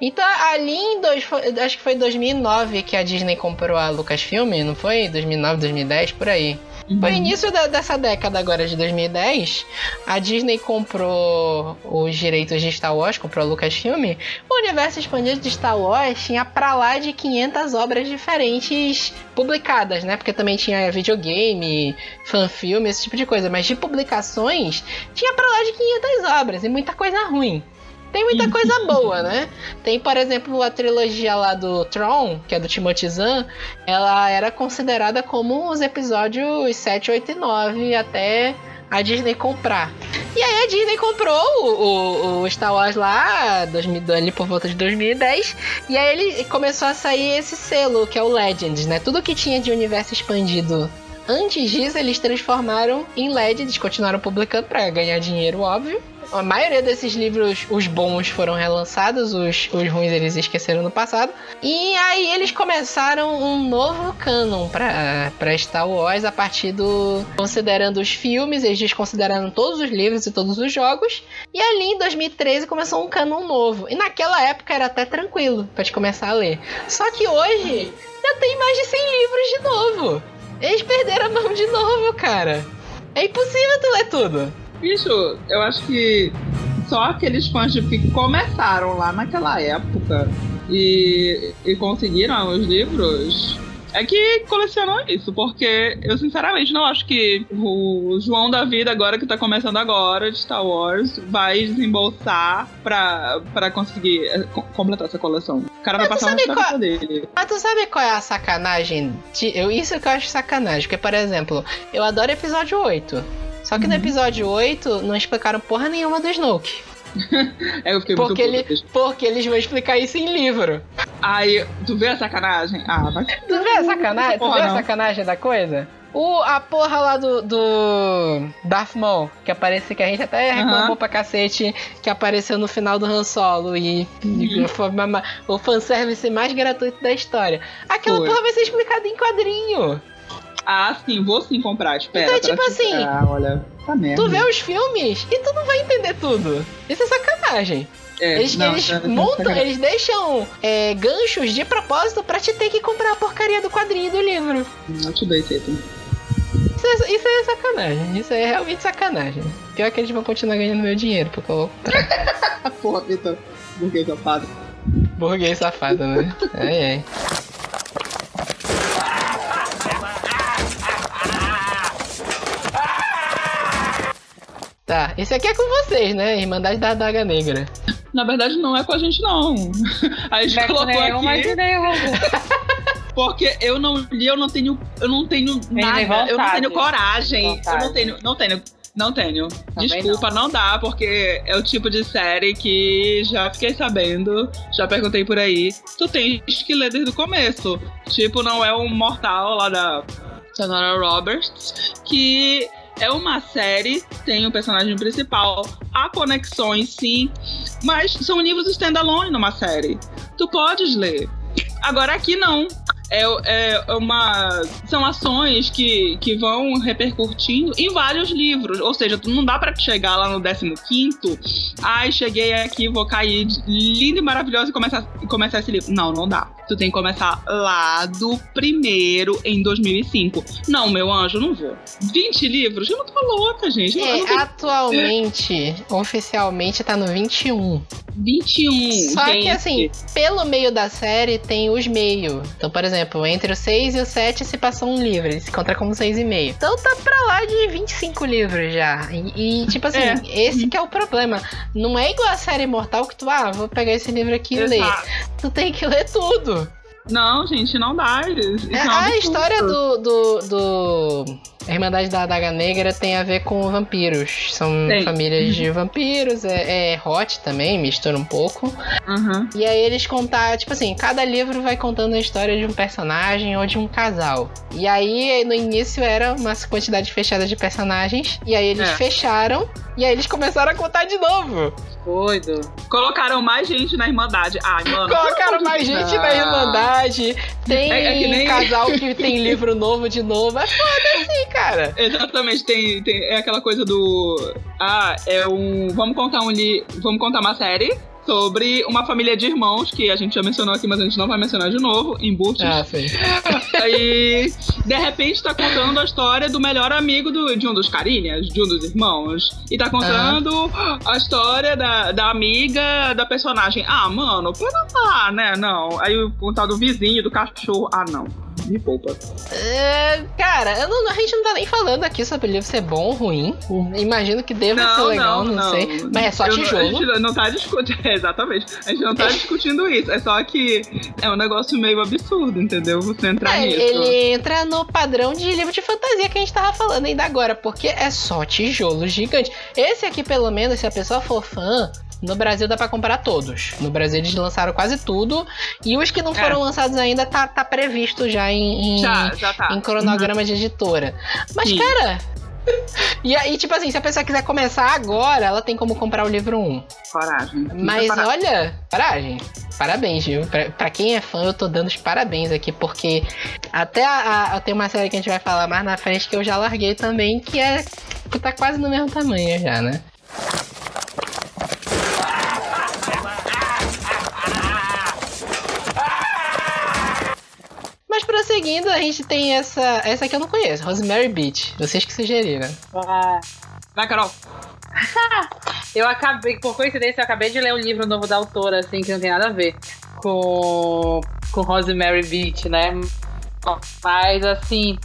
Então, ali em dois, acho que foi 2009 que a Disney comprou a Lucasfilm, não foi? 2009, 2010, por aí. Uhum. Foi início da, dessa década agora de 2010, a Disney comprou os direitos de Star Wars, comprou a Lucasfilm. O universo expandido de Star Wars tinha pra lá de 500 obras diferentes publicadas, né? Porque também tinha videogame, fanfilme, esse tipo de coisa. Mas de publicações, tinha pra lá de 500 obras e muita coisa ruim. Tem muita coisa boa, né? Tem, por exemplo, a trilogia lá do Tron, que é do Timothy Zahn, ela era considerada como os episódios 7, 8 e 9 até a Disney comprar. E aí a Disney comprou o, o, o Star Wars lá, 2000, ali por volta de 2010, e aí ele começou a sair esse selo, que é o Legends, né? Tudo que tinha de universo expandido Antes disso, eles transformaram em Legends, continuaram publicando para ganhar dinheiro, óbvio. A maioria desses livros, os bons foram relançados, os, os ruins eles esqueceram no passado. E aí eles começaram um novo canon para Star Wars a partir do. Considerando os filmes, eles desconsideraram todos os livros e todos os jogos. E ali em 2013 começou um canon novo. E naquela época era até tranquilo para te começar a ler. Só que hoje já tem mais de 100 livros de novo. Eles perderam a mão de novo, cara. É impossível tu ler tudo. Bicho, eu acho que só aqueles fãs que começaram lá naquela época e, e conseguiram os livros é que colecionam isso, porque eu sinceramente não acho que o João da vida, agora que tá começando agora de Star Wars, vai desembolsar pra, pra conseguir é, completar essa coleção. O cara Mas vai passar uma qual... dele. Mas tu sabe qual é a sacanagem? De... Eu, isso que eu acho sacanagem, porque, por exemplo, eu adoro episódio 8. Só que uhum. no episódio 8 não explicaram porra nenhuma do Snoke. é, eu fiquei porque, ele, porque eles vão explicar isso em livro. Aí, tu vê a sacanagem? Ah, vai. Tu vê a sacanagem? tu vê a sacanagem da coisa? O, a porra lá do, do Darth Maul, que aparece, que a gente até reclamou uhum. pra cacete, que apareceu no final do Han Solo e, uhum. e foi uma, o fanservice mais gratuito da história. Aquela foi. porra vai ser explicada em quadrinho. Ah, sim, vou sim comprar. Espera. Então, tipo assim, ah, olha, tá merda. Tu vê os filmes e tu não vai entender tudo. Isso é sacanagem. É, eles, não, eles é, montam, eles deixam é, ganchos de propósito pra te ter que comprar a porcaria do quadrinho do livro. Não te dei, Teto. Isso, é, isso é sacanagem. Isso é realmente sacanagem. Pior que eles vão continuar ganhando meu dinheiro, porque eu vou comprar. Porra, Vitor. Burguês safado. Burguês safado, né? É, é. Tá, esse aqui é com vocês, né? Irmandade da Daga Negra. Na verdade, não é com a gente, não. A gente não colocou é aqui. Mas nem Porque eu não li, eu não tenho, eu não tenho nada, vontade, eu não tenho coragem, eu não tenho, não tenho não tenho. Também Desculpa, não. não. dá, porque é o tipo de série que já fiquei sabendo, já perguntei por aí. Tu tens que ler desde o começo. Tipo, não é um mortal lá da Sonora Roberts, que é uma série, tem o um personagem principal, há conexões sim, mas são livros standalone numa série. Tu podes ler. Agora aqui não é, é uma. São ações que, que vão repercutindo em vários livros. Ou seja, não dá para chegar lá no 15. Ai, cheguei aqui, vou cair lindo e maravilhoso e começar, começar esse livro. Não, não dá. Tu tem que começar lá do primeiro em 2005. Não, meu anjo, não vou. 20 livros? Eu não tô louca, gente. É, tenho... atualmente, oficialmente tá no 21. 21. Só gente. que assim, pelo meio da série tem os meios. Então, por exemplo, entre o 6 e o 7 se passou um livro, ele se conta como 6,5. Então tá pra lá de 25 livros já. E, e tipo assim, é. esse que é o problema. Não é igual a série Imortal que tu, ah, vou pegar esse livro aqui e ler. Tu tem que ler tudo. Não, gente, não dá. Isso é, é a história do, do, do a Irmandade da Adaga Negra tem a ver com vampiros. São Sim. famílias de vampiros, é, é hot também, mistura um pouco. Uhum. E aí eles contar, tipo assim, cada livro vai contando a história de um personagem ou de um casal. E aí no início era uma quantidade fechada de personagens, e aí eles é. fecharam, e aí eles começaram a contar de novo. Doido. Colocaram mais gente na Irmandade. Ai, mano. Colocaram mais gente na Irmandade. Tem é, é nem... casal que tem livro novo de novo. É foda assim, cara. Exatamente, tem, tem é aquela coisa do. Ah, é um. Vamos contar um li... Vamos contar uma série sobre uma família de irmãos, que a gente já mencionou aqui, mas a gente não vai mencionar de novo, embustes. Ah, sim. Aí, de repente, tá contando a história do melhor amigo do, de um dos carinhas, de um dos irmãos. E tá contando uhum. a história da, da amiga da personagem. Ah, mano, pera lá, né? Não. Aí o tal do vizinho, do cachorro. Ah, não me poupa. É, cara, não, a gente não tá nem falando aqui sobre o livro ser bom ou ruim. Imagino que deva não, ser legal, não, não, sei. Mas é só eu, tijolo. A gente não tá discutindo. É, exatamente. A gente não tá discutindo isso. É só que é um negócio meio absurdo, entendeu? Você entrar é, nisso. Ele entra no padrão de livro de fantasia que a gente tava falando ainda agora, porque é só tijolo gigante. Esse aqui, pelo menos, se a pessoa for fã, no Brasil dá para comprar todos. No Brasil eles lançaram quase tudo. E os que não foram é. lançados ainda tá, tá previsto já em, em, já, já tá. em cronograma uhum. de editora. Mas, Sim. cara, e aí, tipo assim, se a pessoa quiser começar agora, ela tem como comprar o livro 1. Coragem. Mas olha, coragem. Parabéns, viu? Pra, pra, quem é fã, eu tô dando os parabéns aqui, porque até a, a, tem uma série que a gente vai falar mais na frente que eu já larguei também, que é. que tá quase no mesmo tamanho já, né? Mas prosseguindo, a gente tem essa. Essa aqui eu não conheço, Rosemary Beach. Vocês que sugeriram. Ah. Vai, Carol. eu acabei, por coincidência, eu acabei de ler um livro novo da autora, assim, que não tem nada a ver com, com Rosemary Beach, né? Mas assim,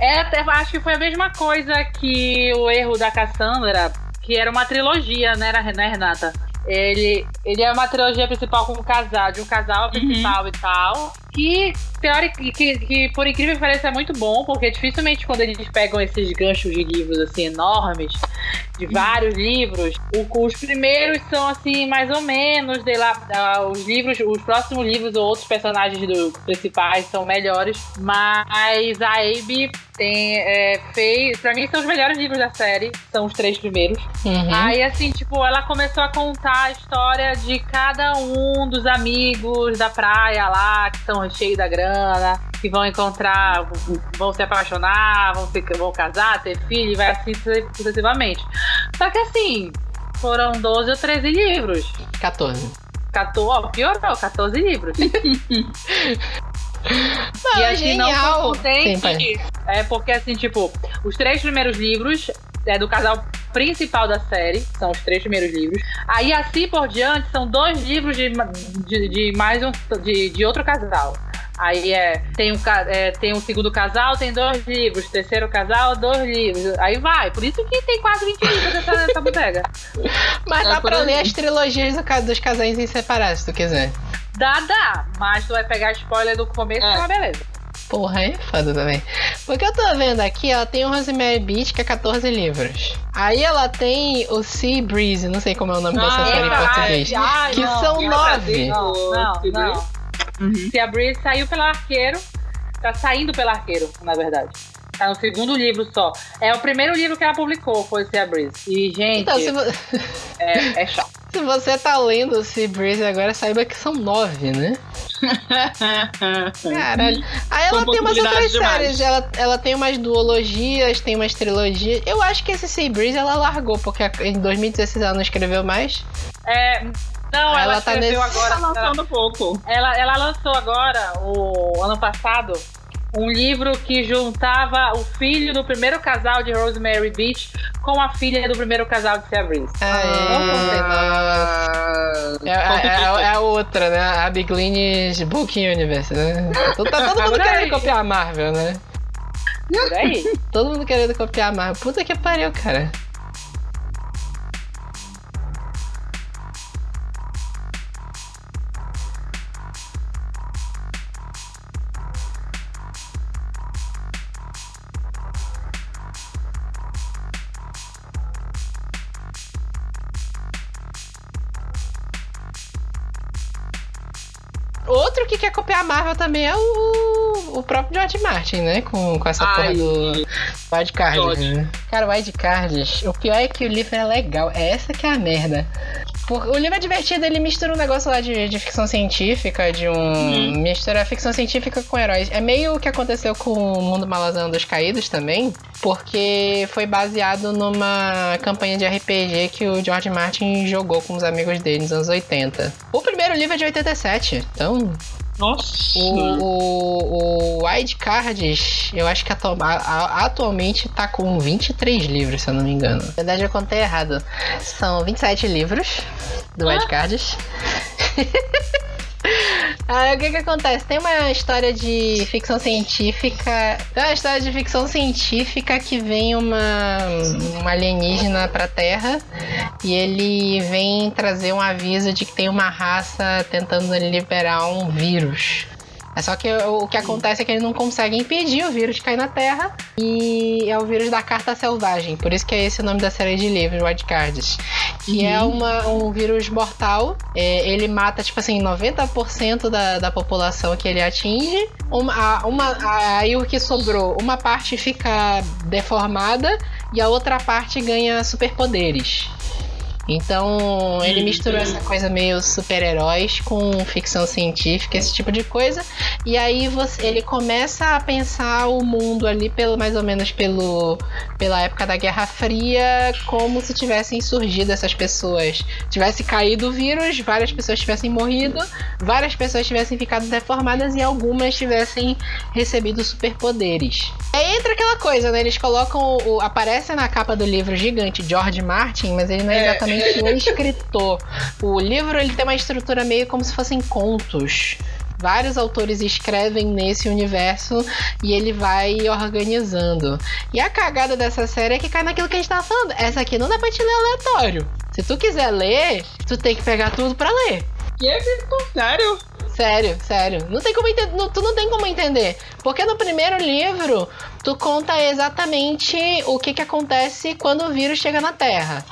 é, até, acho que foi a mesma coisa que o erro da Cassandra, que era uma trilogia, né, né Renata? Ele, ele é uma trilogia principal com um casal, de um casal uhum. principal uhum. e tal. Que, teórico, que, que, por incrível que pareça, é muito bom, porque dificilmente quando eles pegam esses ganchos de livros assim enormes, de vários livros, o, os primeiros são assim, mais ou menos, de lá, os livros, os próximos livros ou outros personagens do, principais são melhores, mas a Abe tem é, fez, pra mim são os melhores livros da série, são os três primeiros. Uhum. Aí assim, tipo, ela começou a contar a história de cada um dos amigos da praia lá, que são cheios da grana, que vão encontrar, vão se apaixonar, vão, se, vão casar, ter filho, e vai assim sucessivamente. Só que assim, foram 12 ou 13 livros. 14. 14, ó, piorou, 14 livros. Não, e assim, genial. não contente. É porque assim, tipo, os três primeiros livros é do casal principal da série, são os três primeiros livros. Aí assim por diante são dois livros de, de, de mais um de, de outro casal. Aí é tem, um, é, tem um segundo casal, tem dois livros. Terceiro casal, dois livros. Aí vai. Por isso que tem quase 20 livros nessa, nessa bodega. Mas é, dá pra ler as trilogias dos casais em separado, se tu quiser. Dá, dá. Mas tu vai pegar spoiler do começo, É. tá beleza. Porra, é foda também. Porque eu tô vendo aqui, ela tem o Rosemary Beach, que é 14 livros. Aí ela tem o Sea Breeze, não sei como é o nome dessa Ah, série em epa, português. ai, que não. são vai nove. Não, não, não. Uhum. Se a Breeze saiu pelo arqueiro, tá saindo pelo arqueiro, na verdade. Tá no segundo livro só. É o primeiro livro que ela publicou, foi Sea Breeze. E, gente, Então, se, vo- é, é chato. se você tá lendo Sea Breeze agora, saiba que são nove, né? Caralho. Aí ela tem umas outras demais. séries. Ela, ela tem umas duologias, tem umas trilogias. Eu acho que esse Sea Breeze ela largou, porque em 2016 ela não escreveu mais. É, não, Ela ela, tá escreveu nesse- agora. Tá lançando pouco. Ela, ela lançou agora, o ano passado, um livro que juntava o filho do primeiro casal de Rosemary Beach com a filha do primeiro casal de Sea Breeze. Ah, É, é, é, é a outra, né? A Big Lineage Book Universe, né? Então tá todo mundo querendo copiar a Marvel, né? Por aí. Todo mundo querendo copiar a Marvel. Puta que pariu, cara. Também é o, o próprio George Martin, né? Com, com essa porra Ai. do Wildcards, George. né? Cara, Wildcards, o pior é que o livro é legal. É essa que é a merda. Por- o livro é divertido, ele mistura um negócio lá de, de ficção científica, de um. Mistura ficção científica com heróis. É meio o que aconteceu com o Mundo Malazão dos Caídos também, porque foi baseado numa campanha de RPG que o George Martin jogou com os amigos dele nos anos 80. O primeiro livro é de 87, então Nossa. o, o, o Wild Cards, eu acho que atu- a- atualmente tá com 23 livros, se eu não me engano. Na verdade, eu contei errado. São 27 livros do Wild Cards. Aí o que que acontece? Tem uma história de ficção científica. Tem uma história de ficção científica que vem uma, uma alienígena pra Terra e ele vem trazer um aviso de que tem uma raça tentando liberar um vírus. É só que o, que acontece é que ele não consegue impedir o vírus de cair na Terra e é o vírus da carta selvagem. Por isso que é esse o nome da série de livros, Wild Cards. Que é uma, um vírus mortal. É, ele mata, tipo assim, 90% da, da população que ele atinge. Uma, uma, aí o que sobrou, uma parte fica deformada e a outra parte ganha superpoderes. Então ele misturou essa coisa meio super-heróis com ficção científica, esse tipo de coisa. E aí você, ele começa a pensar o mundo ali pelo mais ou menos pelo pela época da Guerra Fria, como se tivessem surgido essas pessoas, tivesse caído o vírus, várias pessoas tivessem morrido, várias pessoas tivessem ficado deformadas e algumas tivessem recebido superpoderes. Aí entra aquela coisa, né? Eles colocam o, aparece na capa do livro gigante George Martin, mas ele não é É. exatamente um escritor. O livro ele tem uma estrutura meio como se fossem contos. Vários autores escrevem nesse universo e ele vai organizando. E a cagada dessa série é que cai naquilo que a gente tava falando. Essa aqui não dá pra te ler aleatório. Se tu quiser ler, tu tem que pegar tudo pra ler. Que é? Sério? Sério, sério. Não tem como entender. não- tu não tem como entender. Porque no primeiro livro, tu conta exatamente o que, que acontece quando o vírus chega na Terra.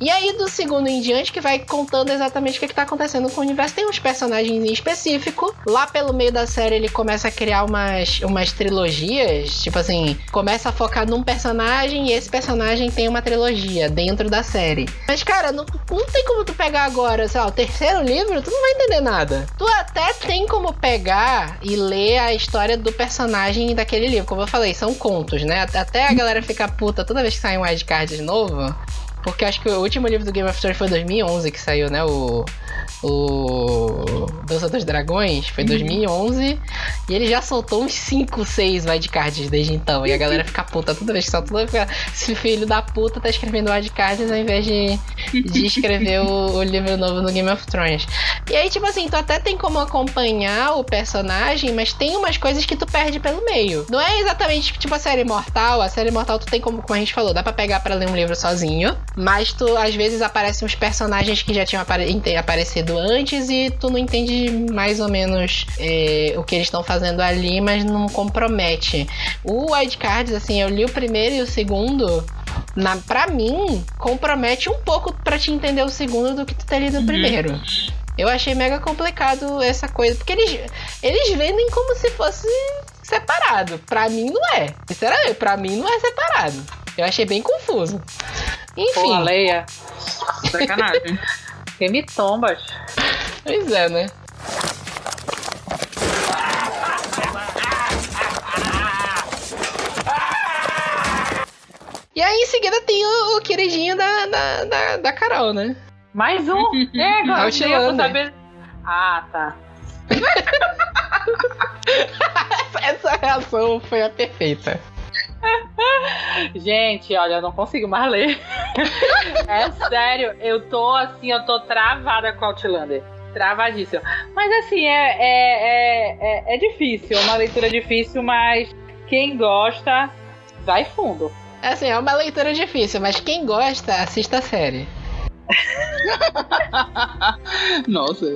E aí, do segundo em diante, que vai contando exatamente o que, que tá acontecendo com o universo. Tem uns personagens em específico. Lá pelo meio da série, ele começa a criar umas, umas trilogias. Tipo assim, começa a focar num personagem e esse personagem tem uma trilogia dentro da série. Mas, cara, não, não tem como tu pegar agora, sei lá, o terceiro livro, tu não vai entender nada. Tu até tem como pegar e ler a história do personagem daquele livro. Como eu falei, são contos, né? Até a galera ficar puta toda vez que sai um wildcard de novo. Porque acho que o último livro do Game of Thrones foi 2011 que saiu, né? O. O. Dança dos Dragões foi 2011. E ele já soltou uns 5, 6 wildcards desde então. E a galera fica puta toda vez que solta. Toda vez que fica, Esse filho da puta tá escrevendo wildcards ao invés de, de escrever o, o livro novo no Game of Thrones. E aí, tipo assim, tu até tem como acompanhar o personagem, mas tem umas coisas que tu perde pelo meio. Não é exatamente tipo a série Imortal. A série Imortal tu tem como, como a gente falou, dá pra pegar pra ler um livro sozinho. Mas tu às vezes aparecem uns personagens que já tinham apare aparecido antes e tu não entende mais ou menos é, o que eles estão fazendo ali, mas não compromete. O Wildcards, assim, eu li o primeiro e o segundo. Na, pra mim, compromete um pouco para te entender o segundo do que tu ter lido o uhum. primeiro. Eu achei mega complicado essa coisa, porque eles, eles vendem como se fosse separado. Pra mim não é. Sinceramente, pra mim não é separado. Eu achei bem confuso. Enfim. Pô, Leia. Sacanagem. Quem me tombas? Pois é, né? E aí em seguida tem o, o queridinho da, da, da, da Carol, né? Mais um? É, agora eu saber. Ah, tá. Essa reação foi a perfeita. Gente, olha, eu não consigo mais ler. é sério, eu tô assim, eu tô travada com Outlander. Travadíssima. Mas assim, é, é, é, é, é difícil, é uma leitura difícil, mas quem gosta, vai fundo. Assim, é uma leitura difícil, mas quem gosta, assista a série. Nossa.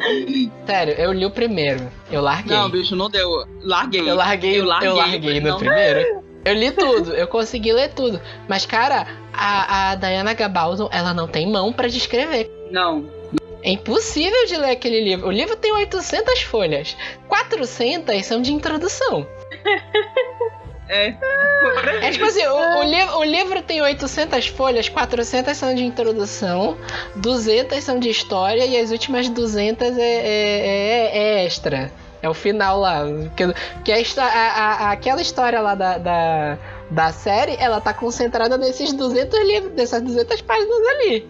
Sério, eu li o primeiro. Eu larguei. Não, bicho, não deu. Larguei. Eu larguei, eu larguei, eu larguei no não. primeiro. Eu li tudo, eu consegui ler tudo. Mas, cara, a, a Diana Gabaldon, ela não tem mão para descrever. Não. É impossível de ler aquele livro. O livro tem 800 folhas. 400 são de introdução. É. É tipo assim, o, o, li o, livro tem 800 folhas, 400 são de introdução, 200 são de história e as últimas 200 é, é, é, é extra. É o final lá. Que, que a, a, a, aquela história lá da, da, da, série, ela tá concentrada nesses 200 livros, nessas 200 páginas ali.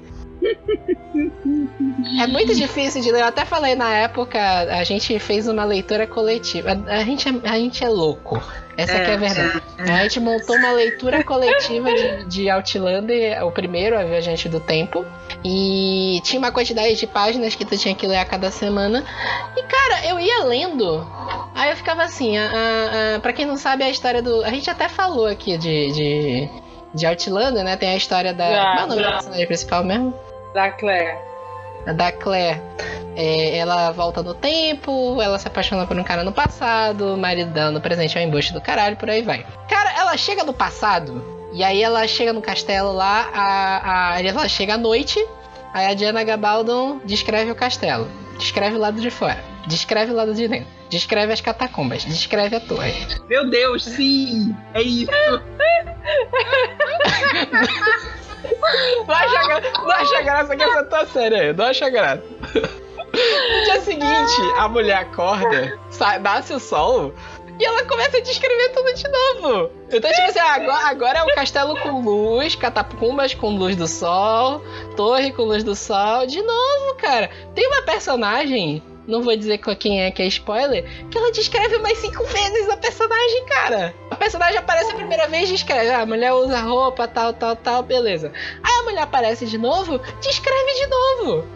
É muito difícil de ler. Eu até falei na época, a gente fez uma leitura coletiva. A gente é, a gente é louco. Essa é, é a verdade. É. A gente montou uma leitura coletiva de, de Outlander, o primeiro, A Viajante do Tempo. E tinha uma quantidade de páginas que tu tinha que ler a cada semana. E, cara, eu ia lendo. Aí eu ficava assim, a, a, a, pra quem não sabe, a história do. A gente até falou aqui de, de, de Outlander, né? Tem a história da. Qual é o nome da personagem principal mesmo? Da Claire. Da Claire. É, ela volta no tempo, ela se apaixona por um cara no passado, o marido dela no presente é um embuste do caralho, por aí vai. Cara, ela chega no passado, e aí ela chega no castelo lá, a, a, ela chega à noite, aí a Diana Gabaldon descreve o castelo, descreve o lado de fora, descreve o lado de dentro, descreve as catacumbas, descreve a torre. Meu Deus, sim! É isso! Não acha, gra... não acha graça que essa tua série aí, não acha graça. No dia seguinte, a mulher acorda, sai, nasce o sol, e ela começa a descrever tudo de novo. Então, tipo assim, agora, agora é o castelo com luz, catacumbas com luz do sol, torre com luz do sol. De novo, cara. Tem uma personagem não vou dizer quem é que é spoiler, que ela descreve mais cinco vezes a personagem, cara. A personagem aparece a primeira vez descreve, ah, a mulher usa roupa, tal, tal, tal, beleza. Aí a mulher aparece de novo, descreve de novo.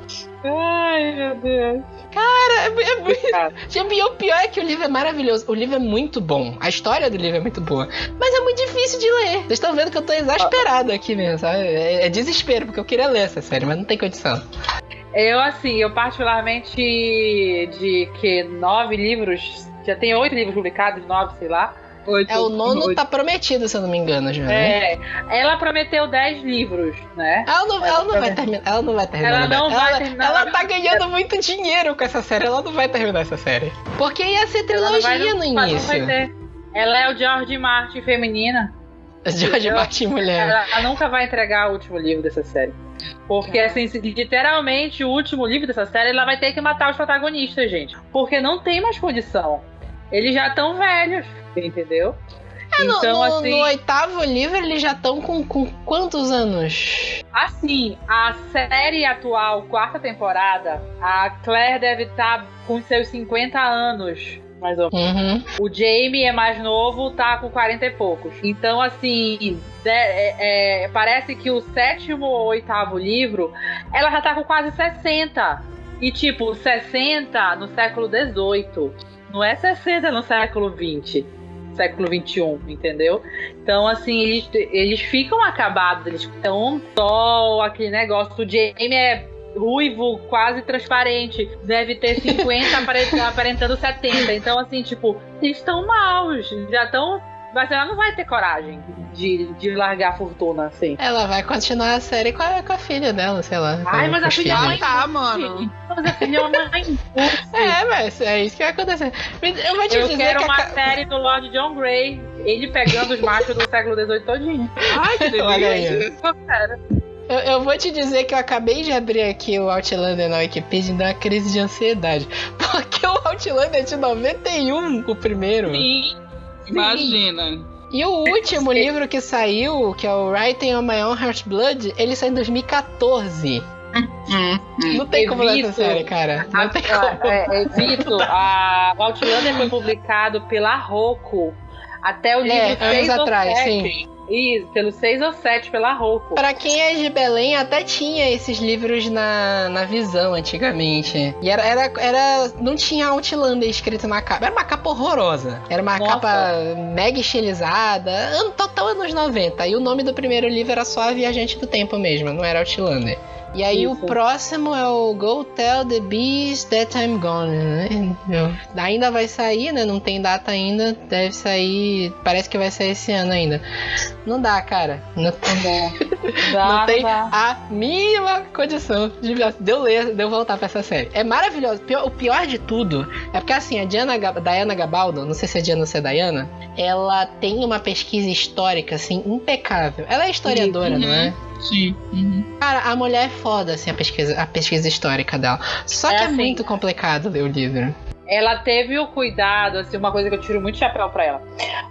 Ai, meu Deus. Cara, é, é muito. E o pior é que o livro é maravilhoso. O livro é muito bom. A história do livro é muito boa. Mas é muito difícil de ler. Vocês estão vendo que eu tô exasperado aqui mesmo, sabe? É, é desespero, porque eu queria ler essa série, mas não tem condição. Eu, assim, eu particularmente de que nove livros, já tem oito livros publicados, nove, sei lá. Oito, é, o nono oito. tá prometido, se eu não me engano, já. Né? É, ela prometeu dez livros, né? Ela não, ela, ela não vai terminar. Ela não vai terminar. Ela não vai terminar. Ela tá ganhando muito dinheiro com essa série. Ela não vai terminar essa série. Porque ia ser trilogia vai, no início. Ela é o George Martin feminina. George Martin mulher. Ela, ela nunca vai entregar o último livro dessa série. Porque, assim, literalmente, o último livro dessa série, ela vai ter que matar os protagonistas, gente. Porque não tem mais condição. Eles já estão velhos, entendeu? É, então, no, assim, no oitavo livro, eles já estão com, com quantos anos? Assim, a série atual, quarta temporada, a Claire deve estar tá com seus 50 anos mais ou menos. Uhum. O Jamie é mais novo, tá com 40 e poucos. Então, assim, é, é, parece que o sétimo ou oitavo livro, ela já tá com quase 60. E, tipo, 60 no século XVIII. Não é 60 no século XX. século XXI, entendeu? Então, assim, eles, eles ficam acabados, eles estão só aquele negócio. O Jamie é ruivo, quase transparente. Deve ter 50 aparentando 70. Então, assim, tipo, eles estão maus. Já estão. Mas ela não vai ter coragem de, de largar a fortuna, assim. Ela vai continuar a série com a, com a filha dela, sei lá. Ai, mas a filha é mãe. Tá, mano. Mas a filha é uma mãe. é, mas é isso que vai acontecer. Eu vou te Eu dizer quero que uma a... série do Lord John Grey. Ele pegando os machos do século XVIII todinho. Ai, que delícia. Eu. Eu, eu vou te dizer que eu acabei de abrir aqui o Outlander na Wikipedia e deu uma crise de ansiedade. Porque o Outlander é de 91, o primeiro. Sim. Imagina. E o último livro que saiu, que é o Writing on My Own Heart's Blood, ele saiu em 2014. Hum, hum. Não tem como ler Evito. essa série, cara. Não tem A- como. é, é, Vito, a o Outlander foi publicado pela Rocco até o livro É, 6 anos atrás, 7. sim. Isso, pelo 6 ou 7 pela Rocco. Pra quem é de Belém, até tinha esses livros na, na visão antigamente. E era, era, era. Não tinha Outlander escrito na capa. Era uma capa horrorosa. Era uma Nossa. capa mega estilizada. ano- Total anos 90. E o nome do primeiro livro era só A Viajante do Tempo mesmo, não era Outlander. E aí Isso. o próximo é o Go Tell the Bees That I'm Gone, né? Eu- Ainda vai sair, né? Não tem data ainda. Deve sair. Parece que vai sair esse ano ainda. Não dá, cara. Não, Dá, não tem dá. a mínima condição de, de eu ler, de eu voltar pra essa série. É maravilhoso. O pior de tudo é porque assim, a Diana, Diana Gabaldo, não sei se é Diana ou se é Diana, ela tem uma pesquisa histórica, assim, impecável. Ela é historiadora, Uhum. não é? Sim. Uhum. Cara, a mulher é foda, assim, a pesquisa, a pesquisa histórica dela. Só É que é assim. muito complicado ler o livro. Ela teve o cuidado, assim, uma coisa que eu tiro muito chapéu pra ela.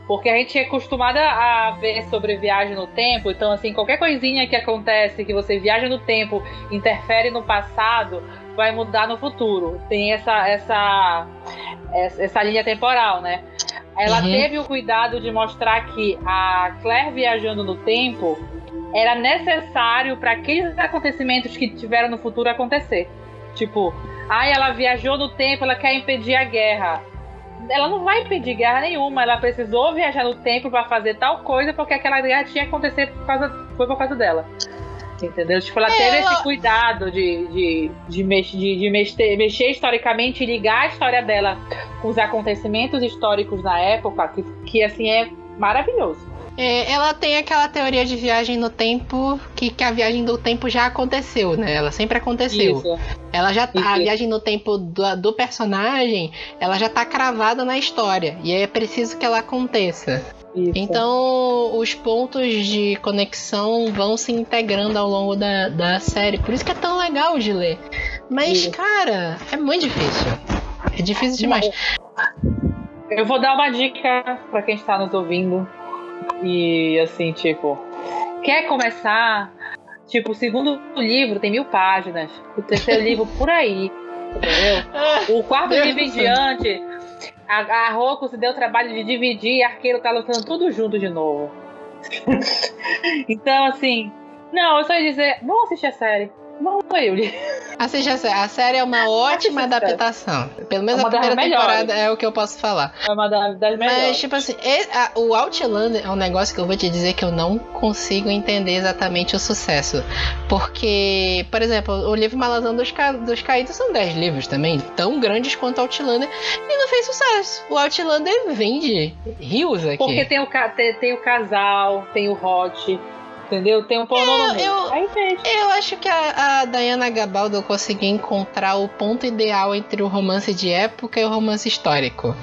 Porque a gente é acostumada a ver sobre viagem no tempo, então, assim, qualquer coisinha que acontece, que você viaja no tempo, interfere no passado, vai mudar no futuro. Tem essa, essa, essa, essa linha temporal, né? Ela Uhum. teve o cuidado de mostrar que a Claire viajando no tempo era necessário para aqueles acontecimentos que tiveram no futuro acontecer. Tipo, ai, ela viajou no tempo, ela quer impedir a guerra. Ela não vai impedir guerra nenhuma, ela precisou viajar no tempo para fazer tal coisa porque aquela guerra tinha que acontecer por causa, foi por causa dela. Entendeu? Tipo, ela teve ela- esse cuidado de, de, de, mex- de, de mexer, mexer historicamente e ligar a história dela com os acontecimentos históricos na época, que, que assim é maravilhoso. É, ela tem aquela teoria de viagem no tempo, que, que a viagem do tempo já aconteceu, né? Ela sempre aconteceu. Isso. Ela já tá, a viagem no tempo do, do personagem, ela já tá cravada na história. E aí é preciso que ela aconteça. Isso. Então, os pontos de conexão vão se integrando ao longo da, da série. Por isso que é tão legal de ler. Mas, Isso. cara, é muito difícil. É difícil demais. Eu vou dar uma dica pra quem está nos ouvindo. E assim, tipo, quer começar? Tipo, o segundo livro tem mil páginas. O terceiro livro por aí. Entendeu? O quarto Deus livro em diante, a, a Roku se deu o trabalho de dividir e Arqueiro tá lutando tudo junto de novo. então, assim, não, eu só ia dizer, vamos assistir a série. Vamos ler o livro. Assiste a série. A série é uma ótima série. adaptação. Pelo menos É a primeira melhores. temporada é o que eu posso falar. É uma da- das melhores. Mas, tipo assim, e- a- o Outlander é um negócio que eu vou te dizer que eu não consigo entender exatamente o sucesso. Porque, por exemplo, o livro Malazão dos, Ca- dos Caídos são 10 livros também, tão grandes quanto o Outlander, e não fez sucesso. O Outlander vende rios aqui. Porque tem o, ca- tem, tem o casal, tem o hot, entendeu? Tem um pornô no meio. eu- Aí fez. Eu acho que a, a Diana Gabaldo conseguiu encontrar o ponto ideal entre o romance de época e o romance histórico.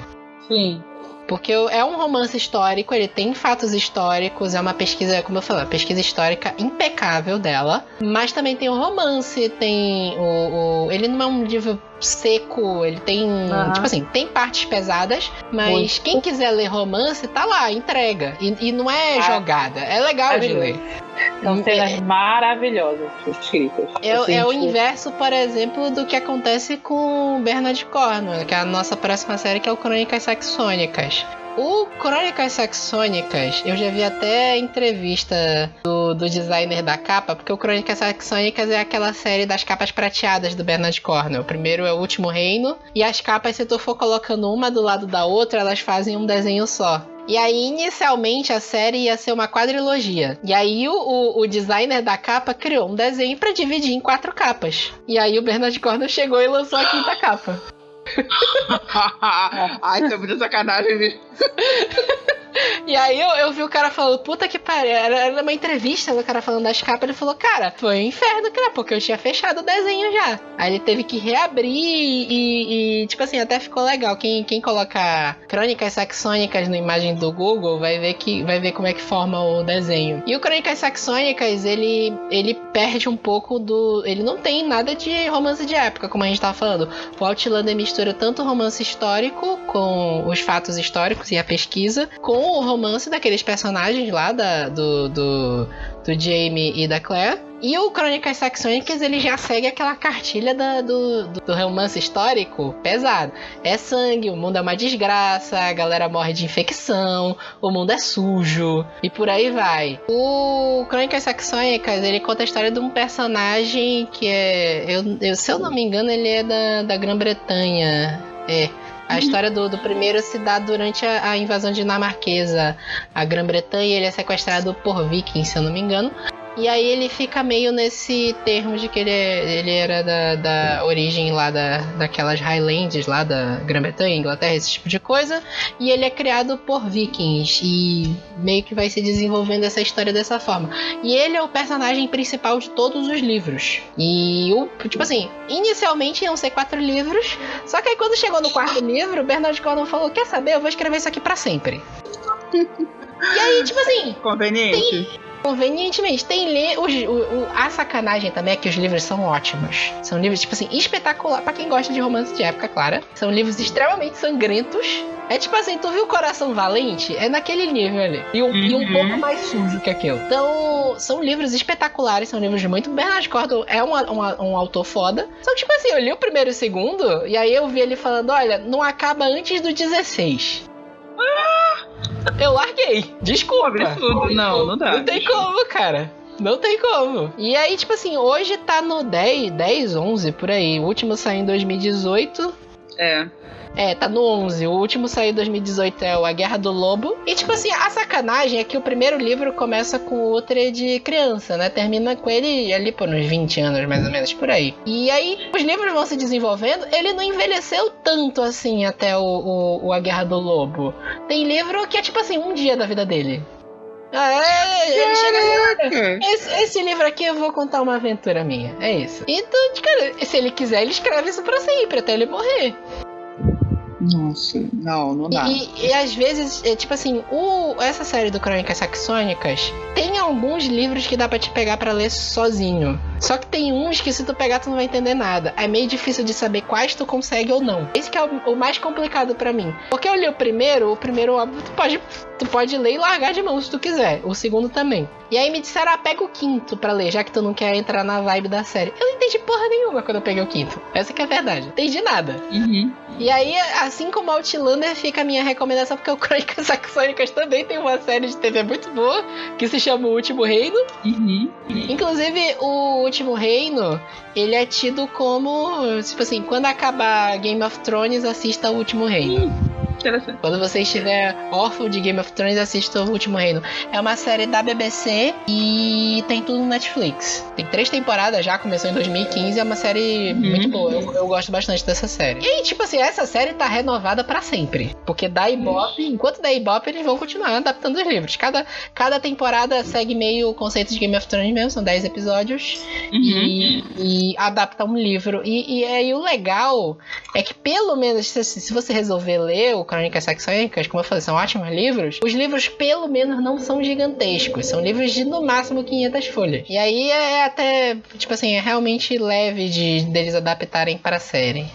Sim. Porque é um romance histórico, ele tem fatos históricos, é uma pesquisa, como eu falei, uma pesquisa histórica impecável dela. Mas também tem o romance, tem o. o- ele não é um livro seco, ele tem. Aham. Tipo assim, tem partes pesadas, mas Muito. quem quiser ler romance, tá lá, entrega. E, e não é Ah, jogada, é legal de ler. São É- cenas maravilhosas escritas. É, Assim, é o inverso, por exemplo, do que acontece com Bernard Cornwell, que é a nossa próxima série, que é o Crônicas Saxônicas. O Crônicas Saxônicas, eu já vi até entrevista do, do designer da capa, porque o Crônicas Saxônicas é aquela série das capas prateadas do Bernard Cornwell. O primeiro é o Último Reino, e as capas, se tu for colocando uma do lado da outra, elas fazem um desenho só. E aí, inicialmente, a série ia ser uma quadrilogia. E aí, o, o designer da capa criou um desenho para dividir em quatro capas. E aí, o Bernard Cornwell chegou e lançou a quinta capa. Ai, tá muita sacanagem, bicho. E aí eu, eu vi o cara falando, puta que pariu. Era, uma entrevista do cara falando das capas. Ele falou, cara, foi um inferno, cara, porque eu tinha fechado o desenho já. Aí ele teve que reabrir e, e tipo assim, até ficou legal. Quem, quem coloca crônicas saxônicas na imagem do Google vai ver que vai ver como é que forma o desenho. E o Crônicas Saxônicas, ele, ele perde um pouco do. Ele não tem nada de romance de época, como a gente tava falando. O Outlander mistura tanto romance histórico com os fatos históricos e a pesquisa, com o romance daqueles personagens lá da, do, do, do Jamie e da Claire. E o Crônicas Saxônicas ele já segue aquela cartilha da, do, do, romance histórico pesado. É sangue, o mundo é uma desgraça, a galera morre de infecção, o mundo é sujo e por aí vai. O Crônicas Saxônicas ele conta a história de um personagem que é. Eu, eu se eu não me engano, ele é da, da Grã-Bretanha. É. A história do, do primeiro se dá durante a, a invasão dinamarquesa. A Grã-Bretanha ele é sequestrado por vikings, se eu não me engano. E aí ele fica meio nesse termo de que ele, é, ele era da, da origem lá da, daquelas Highlands lá da Grã-Bretanha, Inglaterra, esse tipo de coisa. E ele é criado por vikings e meio que vai se desenvolvendo essa história dessa forma. E ele é o personagem principal de todos os livros. E o, tipo assim, inicialmente iam ser quatro livros, só que aí quando chegou no quarto livro, o Bernard Gordon falou: "Quer saber? Eu vou escrever isso aqui para sempre". E aí, tipo assim. Conveniente. Tem, convenientemente. Tem ler o, o, a sacanagem também é que os livros são ótimos. São livros, tipo assim, espetacular. para quem gosta de romance de época, claro. São livros extremamente sangrentos. É tipo assim, tu viu o Coração Valente? É naquele nível ali. E um, uhum. e um uhum. pouco mais sujo que aquilo. Então, são livros espetaculares, são livros de muito. Bernard Cordo é uma, uma, um autor foda. Só que, tipo assim, eu li o primeiro e o segundo, e aí eu vi ele falando: olha, não acaba antes do 16. Eu larguei. Desculpa. Absurdo. Não, não dá. Não tem como, cara. Não tem como. E aí, tipo assim, hoje tá no 10, 10, 11 por aí. O último saiu em 2018. É. É, tá no 11. O último saiu em 2018 é o A Guerra do Lobo. E, tipo assim, a sacanagem é que o primeiro livro começa com o Outre de criança, né? Termina com ele ali por uns 20 anos, mais ou menos, por aí. E aí, os livros vão se desenvolvendo. Ele não envelheceu tanto assim até o, o, o A Guerra do Lobo. Tem livro que é, tipo assim, um dia da vida dele. Ah, é, ele chega esse, esse, livro aqui eu vou contar uma aventura minha. É isso. Então, cara, se ele quiser, ele escreve isso pra sempre, até ele morrer. Nossa, não, não dá. E, e, às vezes, é, tipo assim, o, essa série do Crônicas Saxônicas tem alguns livros que dá para te pegar para ler sozinho. Só que tem uns que se tu pegar tu não vai entender nada. É meio difícil de saber quais tu consegue ou não. Esse que é o, o mais complicado para mim. Porque eu li o primeiro, o primeiro óbvio tu pode, tu pode ler e largar de mão se tu quiser. O segundo também. E aí me disseram, ah, pega o quinto pra ler, já que tu não quer entrar na vibe da série. Eu não entendi porra nenhuma quando eu peguei o quinto. Essa que é a verdade. Entendi nada. Uhum. E aí, assim como Outlander, fica a minha recomendação, porque o Crônicas Saxônicas também tem uma série de TV muito boa, que se chama O Último Reino. Uhum. Inclusive, o Último Reino, ele é tido como, tipo assim, quando acabar Game of Thrones, assista O Último Reino. Uhum. Interessante. Quando você estiver órfão de Game of Thrones, assista O Último Reino. É uma série da BBC e tem tudo no Netflix. Tem três temporadas já, começou em 2015, é uma série uhum. muito boa. Eu, eu, gosto bastante dessa série. E tipo assim, essa série tá renovada para sempre. Porque da Ibope, enquanto da Ibope, eles vão continuar adaptando os livros. Cada, cada temporada segue meio o conceito de Game of Thrones mesmo, são 10 episódios. Uhum. E, e, adapta um livro. E, e aí o legal é que pelo menos, se, se você resolver ler Crônicas Saxônicas, como eu falei, são ótimos livros. Os livros, pelo menos, não são gigantescos. São livros de, no máximo, 500 folhas. E aí é até, tipo assim, é realmente leve de deles adaptarem para a série.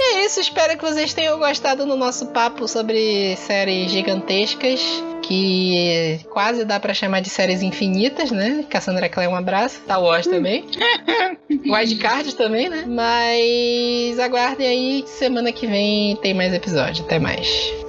É espero que vocês tenham gostado do nosso papo sobre séries gigantescas que quase dá para chamar de séries infinitas, né? Cassandra Clare, um abraço. Star Wars também. Wildcard também, né? Mas aguardem aí, semana que vem tem mais episódio. Até mais.